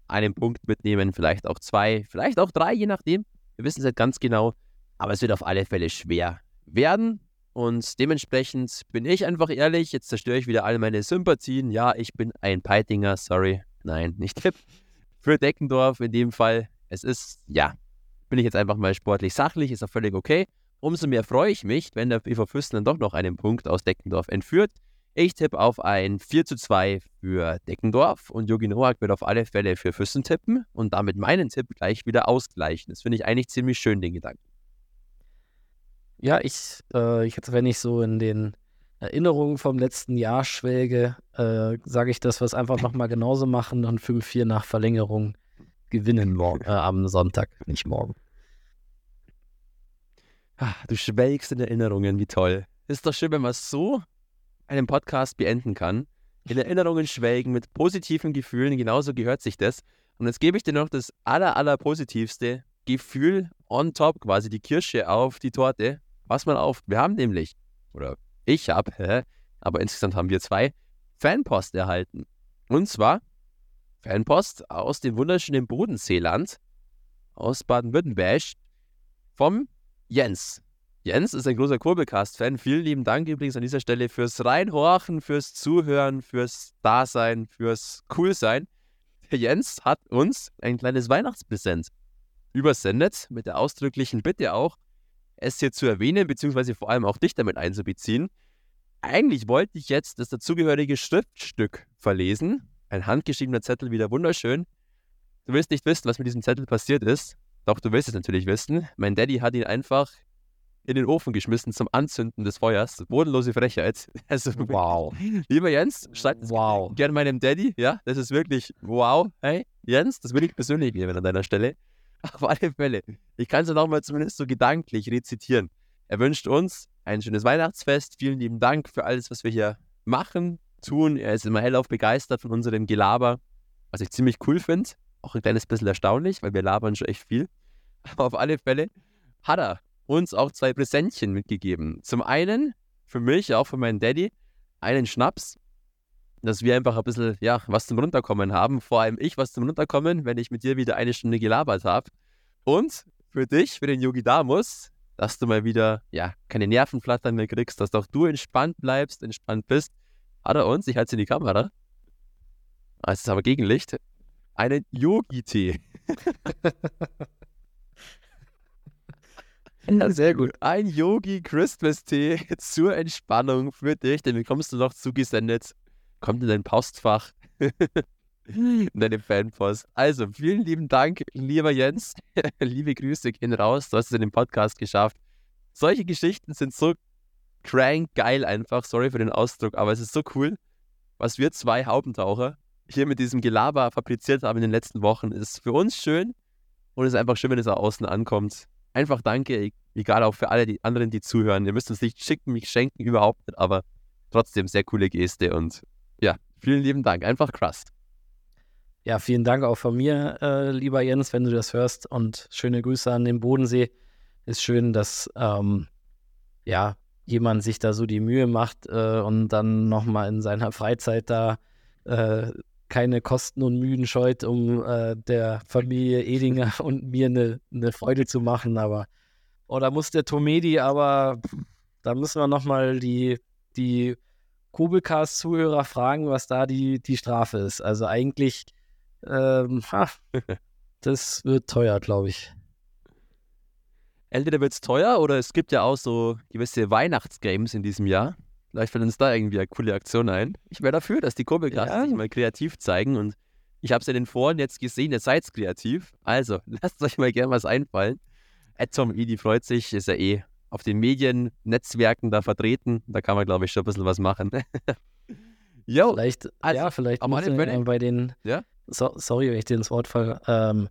einen Punkt mitnehmen, vielleicht auch zwei, vielleicht auch drei, je nachdem. Wir wissen es nicht ganz genau, aber es wird auf alle Fälle schwer werden. Und dementsprechend bin ich einfach ehrlich, jetzt zerstöre ich wieder all meine Sympathien. Ja, ich bin ein Peitinger, sorry. Nein, nicht Tipp. Für Deckendorf in dem Fall. Es ist, ja, bin ich jetzt einfach mal sportlich sachlich, ist auch völlig okay. Umso mehr freue ich mich, wenn der PV Füssen dann doch noch einen Punkt aus Deckendorf entführt. Ich tippe auf ein 4 zu 2 für Deckendorf und Jogi Noak wird auf alle Fälle für Füssen tippen und damit meinen Tipp gleich wieder ausgleichen. Das finde ich eigentlich ziemlich schön, den Gedanken. Ja, ich, äh, ich jetzt, wenn ich so in den Erinnerungen vom letzten Jahr schwelge, äh, sage ich, dass wir es einfach nochmal genauso machen und 5-4 nach Verlängerung gewinnen morgen, äh, am Sonntag, nicht morgen. Ach, du schwelgst in Erinnerungen, wie toll. Ist doch schön, wenn man es so einen Podcast beenden kann. in Erinnerungen schwelgen, mit positiven Gefühlen, genauso gehört sich das. Und jetzt gebe ich dir noch das aller, aller positivste Gefühl on top, quasi die Kirsche auf die Torte. Was man auf, wir haben nämlich, oder ich habe, aber insgesamt haben wir zwei, Fanpost erhalten. Und zwar Fanpost aus dem wunderschönen Bodenseeland, aus Baden-Württemberg, vom Jens. Jens ist ein großer Kurbelcast-Fan. Vielen lieben Dank übrigens an dieser Stelle fürs Reinhorchen, fürs Zuhören, fürs Dasein, fürs Coolsein. Der Jens hat uns ein kleines Weihnachtspräsent übersendet, mit der ausdrücklichen Bitte auch, es hier zu erwähnen, beziehungsweise vor allem auch dich damit einzubeziehen. Eigentlich wollte ich jetzt das dazugehörige Schriftstück verlesen. Ein handgeschriebener Zettel, wieder wunderschön. Du willst nicht wissen, was mit diesem Zettel passiert ist. Doch, du willst es natürlich wissen. Mein Daddy hat ihn einfach in den Ofen geschmissen zum Anzünden des Feuers. Bodenlose Frechheit. Also, wow. Lieber Jens, schreib das wow. gerne meinem Daddy. Ja, das ist wirklich wow. Hey, Jens, das will ich persönlich nehmen an deiner Stelle. Auf alle Fälle. Ich kann es nochmal zumindest so gedanklich rezitieren. Er wünscht uns ein schönes Weihnachtsfest. Vielen lieben Dank für alles, was wir hier machen, tun. Er ist immer hellauf begeistert von unserem Gelaber, was ich ziemlich cool finde. Auch ein kleines bisschen erstaunlich, weil wir labern schon echt viel. Aber auf alle Fälle hat er uns auch zwei Präsentchen mitgegeben. Zum einen für mich, auch für meinen Daddy, einen Schnaps, dass wir einfach ein bisschen, ja, was zum Runterkommen haben. Vor allem ich was zum Runterkommen, wenn ich mit dir wieder eine Stunde gelabert habe. Und für dich, für den Yogi Damus, dass du mal wieder, ja, keine Nervenflattern mehr kriegst, dass auch du entspannt bleibst, entspannt bist, hat er uns, ich halte es in die Kamera, ah, es ist aber Gegenlicht, einen Yogi-Tee. sehr gut. Ein Yogi Christmas Tee zur Entspannung für dich, den bekommst du noch zugesendet kommt in dein Postfach. in deine Fanpost. Also, vielen lieben Dank, lieber Jens. Liebe Grüße gehen raus. Du hast es in dem Podcast geschafft. Solche Geschichten sind so crank geil einfach. Sorry für den Ausdruck, aber es ist so cool, was wir zwei Haubentaucher hier mit diesem Gelaber fabriziert haben in den letzten Wochen. Ist für uns schön und es ist einfach schön, wenn es auch außen ankommt. Einfach danke, egal auch für alle die anderen, die zuhören. Ihr müsst uns nicht schicken, mich schenken, überhaupt nicht, aber trotzdem sehr coole Geste und ja, vielen lieben Dank. Einfach Crust. Ja, vielen Dank auch von mir, äh, lieber Jens, wenn du das hörst. Und schöne Grüße an den Bodensee. Ist schön, dass ähm, ja, jemand sich da so die Mühe macht äh, und dann nochmal in seiner Freizeit da äh, keine Kosten und Mühen scheut, um äh, der Familie Edinger und mir eine ne Freude zu machen. Aber, oder oh, muss der Tomedi, aber da müssen wir nochmal die, die Kubelcast-Zuhörer fragen, was da die, die Strafe ist. Also eigentlich, ähm, ha, das wird teuer, glaube ich. Entweder wird es teuer oder es gibt ja auch so gewisse Weihnachtsgames in diesem Jahr. Vielleicht fällt uns da irgendwie eine coole Aktion ein. Ich wäre dafür, dass die Kurbelcasts ja. sich mal kreativ zeigen und ich habe es in den Foren jetzt gesehen, ihr seid kreativ. Also, lasst euch mal gerne was einfallen. Ed Tom Edie freut sich, ist ja eh auf den Mediennetzwerken da vertreten. Da kann man, glaube ich, schon ein bisschen was machen. jo, vielleicht, also, ja, vielleicht muss äh, bei den, ja? So, sorry, wenn ich dir ins Wort falle. Ähm,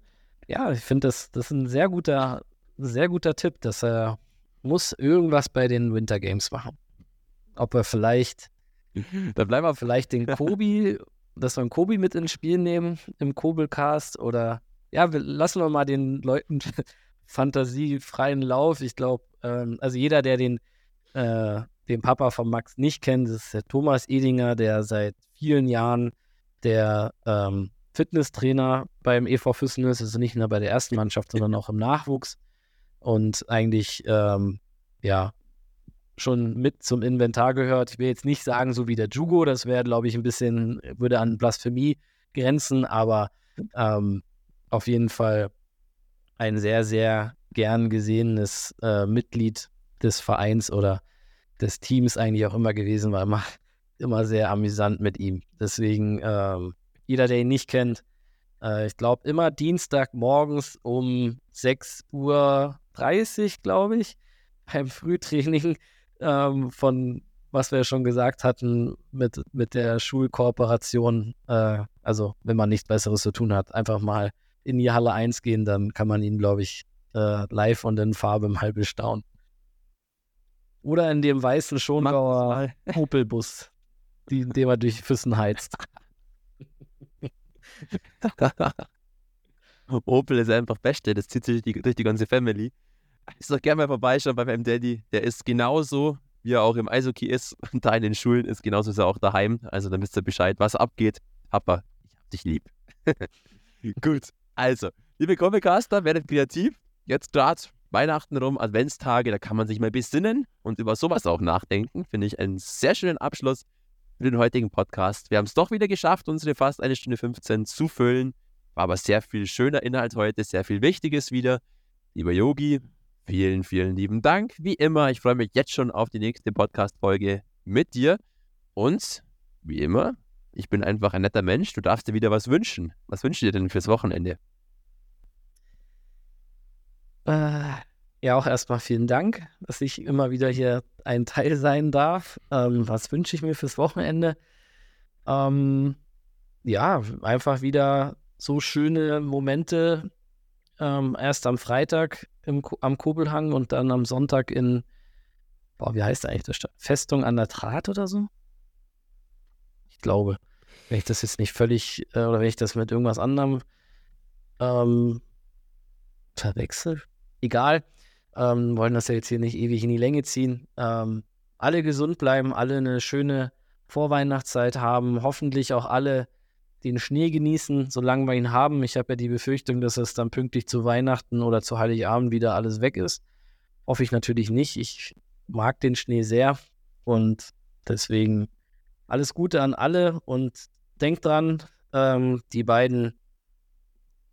ja, ich finde, das, das ist ein sehr guter, sehr guter Tipp, dass er muss irgendwas bei den Winter Games machen. Ob er vielleicht, da bleiben wir vielleicht den Kobi, dass wir einen Kobi mit ins Spiel nehmen im Kobelcast oder ja, wir, lassen wir mal den Leuten fantasiefreien Lauf. Ich glaube, ähm, also jeder, der den, äh, den Papa von Max nicht kennt, das ist der Thomas Edinger, der seit vielen Jahren der ähm, Fitnesstrainer beim EV Füssen ist. Also nicht nur bei der ersten Mannschaft, sondern auch im Nachwuchs. Und eigentlich, ähm, ja, schon mit zum Inventar gehört. Ich will jetzt nicht sagen, so wie der Jugo, das wäre, glaube ich, ein bisschen, würde an Blasphemie grenzen, aber ähm, auf jeden Fall ein sehr, sehr gern gesehenes äh, Mitglied des Vereins oder des Teams eigentlich auch immer gewesen, war immer, immer sehr amüsant mit ihm. Deswegen, ähm, jeder, der ihn nicht kennt, äh, ich glaube, immer Dienstag morgens um 6.30 Uhr, glaube ich, beim Frühtraining ähm, von, was wir schon gesagt hatten, mit, mit der Schulkooperation. Äh, also, wenn man nichts Besseres zu tun hat, einfach mal in die Halle 1 gehen, dann kann man ihn, glaube ich, äh, live und in Farbe mal bestaunen. Oder in dem weißen Schongauer Opelbus. indem er durch Füssen heizt. Opel ist einfach Beste, das zieht sich durch die, durch die ganze Family. Ist doch gerne mal vorbeischauen bei meinem Daddy. Der ist genauso, wie er auch im Eishockey ist und da in den Schulen ist, genauso ist er auch daheim. Also dann wisst ihr Bescheid, was abgeht. Papa, ich hab dich lieb. Gut, also, liebe Comiccaster, werdet kreativ. Jetzt gerade Weihnachten rum, Adventstage, da kann man sich mal besinnen und über sowas auch nachdenken. Finde ich einen sehr schönen Abschluss für den heutigen Podcast. Wir haben es doch wieder geschafft, unsere fast eine Stunde 15 zu füllen. War aber sehr viel schöner Inhalt heute, sehr viel Wichtiges wieder. Lieber Yogi, vielen, vielen lieben Dank. Wie immer, ich freue mich jetzt schon auf die nächste Podcast-Folge mit dir. Und wie immer, ich bin einfach ein netter Mensch. Du darfst dir wieder was wünschen. Was wünschst du dir denn fürs Wochenende? Äh, ja, auch erstmal vielen Dank, dass ich immer wieder hier ein Teil sein darf. Ähm, was wünsche ich mir fürs Wochenende? Ähm, ja, einfach wieder so schöne Momente. Ähm, erst am Freitag im, am Kobelhang und dann am Sonntag in, boah, wie heißt eigentlich das? Festung an der Draht oder so? Ich glaube, wenn ich das jetzt nicht völlig, äh, oder wenn ich das mit irgendwas anderem ähm, verwechsel, egal. Ähm, wollen das ja jetzt hier nicht ewig in die Länge ziehen. Ähm, alle gesund bleiben, alle eine schöne Vorweihnachtszeit haben, hoffentlich auch alle den Schnee genießen, solange wir ihn haben. Ich habe ja die Befürchtung, dass es dann pünktlich zu Weihnachten oder zu Heiligabend wieder alles weg ist. Hoffe ich natürlich nicht. Ich mag den Schnee sehr und deswegen alles Gute an alle und denkt dran, ähm, die beiden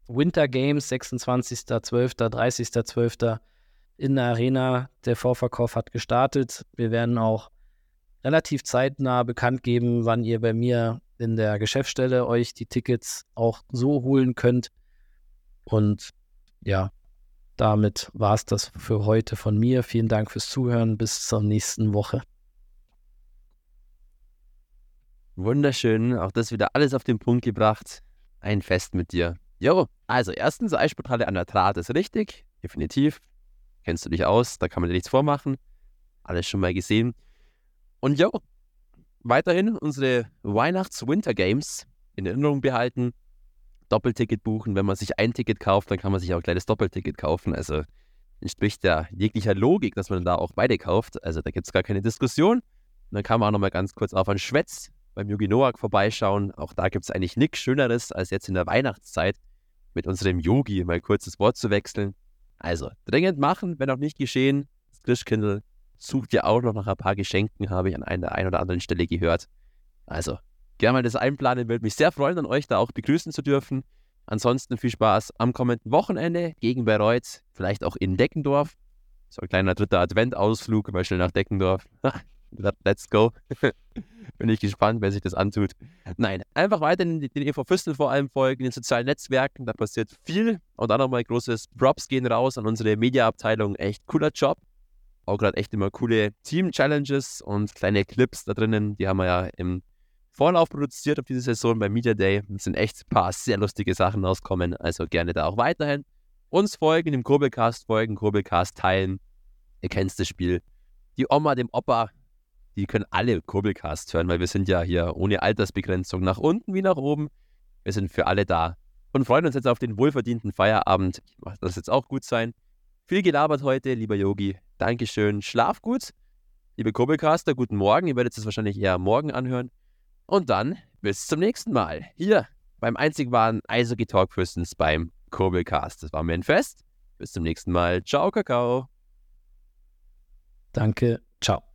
Winter Games, 26.12., 30.12. in der Arena. Der Vorverkauf hat gestartet. Wir werden auch relativ zeitnah bekannt geben, wann ihr bei mir in der Geschäftsstelle euch die Tickets auch so holen könnt. Und ja, damit war es das für heute von mir. Vielen Dank fürs Zuhören. Bis zur nächsten Woche. Wunderschön. Auch das wieder alles auf den Punkt gebracht. Ein Fest mit dir. Jo, also erstens, Eissporthalle an der Draht ist richtig. Definitiv. Kennst du dich aus, da kann man dir nichts vormachen. Alles schon mal gesehen. Und jo, weiterhin unsere Weihnachts-Winter Games in Erinnerung behalten. Doppelticket buchen. Wenn man sich ein Ticket kauft, dann kann man sich auch gleich das Doppelticket kaufen. Also entspricht ja jeglicher Logik, dass man da auch beide kauft. Also da gibt es gar keine Diskussion. Und dann kann man auch nochmal ganz kurz auf einen Schwätz beim Yugi Noak vorbeischauen. Auch da gibt es eigentlich nichts Schöneres, als jetzt in der Weihnachtszeit mit unserem Yogi mal kurz das Wort zu wechseln. Also, dringend machen, wenn auch nicht geschehen. Das Christkindl sucht ja auch noch nach ein paar Geschenken, habe ich an einer ein oder anderen Stelle gehört. Also, gerne mal das einplanen, würde mich sehr freuen, an euch da auch begrüßen zu dürfen. Ansonsten viel Spaß am kommenden Wochenende gegen Bayreuth, vielleicht auch in Deckendorf. So ein kleiner dritter Advent-Ausflug, mal schnell nach Deckendorf. Let's go. Bin ich gespannt, wer sich das antut. Nein, einfach weiter den, den EV Füstel vor allem folgen, in den sozialen Netzwerken, da passiert viel. Und dann nochmal großes Props gehen raus an unsere Mediaabteilung. Echt cooler Job. Auch gerade echt immer coole Team-Challenges und kleine Clips da drinnen. Die haben wir ja im Vorlauf produziert auf diese Saison beim Media Day. Es sind echt ein paar sehr lustige Sachen rauskommen. Also gerne da auch weiterhin. Uns folgen, dem Kurbelcast folgen, Kurbelcast teilen. Ihr kennt das Spiel. Die Oma, dem Opa, die können alle Kurbelcast hören, weil wir sind ja hier ohne Altersbegrenzung nach unten wie nach oben. Wir sind für alle da und freuen uns jetzt auf den wohlverdienten Feierabend. Das jetzt auch gut sein. Viel gelabert heute, lieber Yogi. Dankeschön. Schlaf gut. Liebe Kurbelcaster, guten Morgen. Ihr werdet es wahrscheinlich eher morgen anhören. Und dann bis zum nächsten Mal. Hier beim einzig wahren Eishockey Talkfürstens beim Kurbelcast. Das war mir ein Fest. Bis zum nächsten Mal. Ciao, Kakao. Danke. Ciao.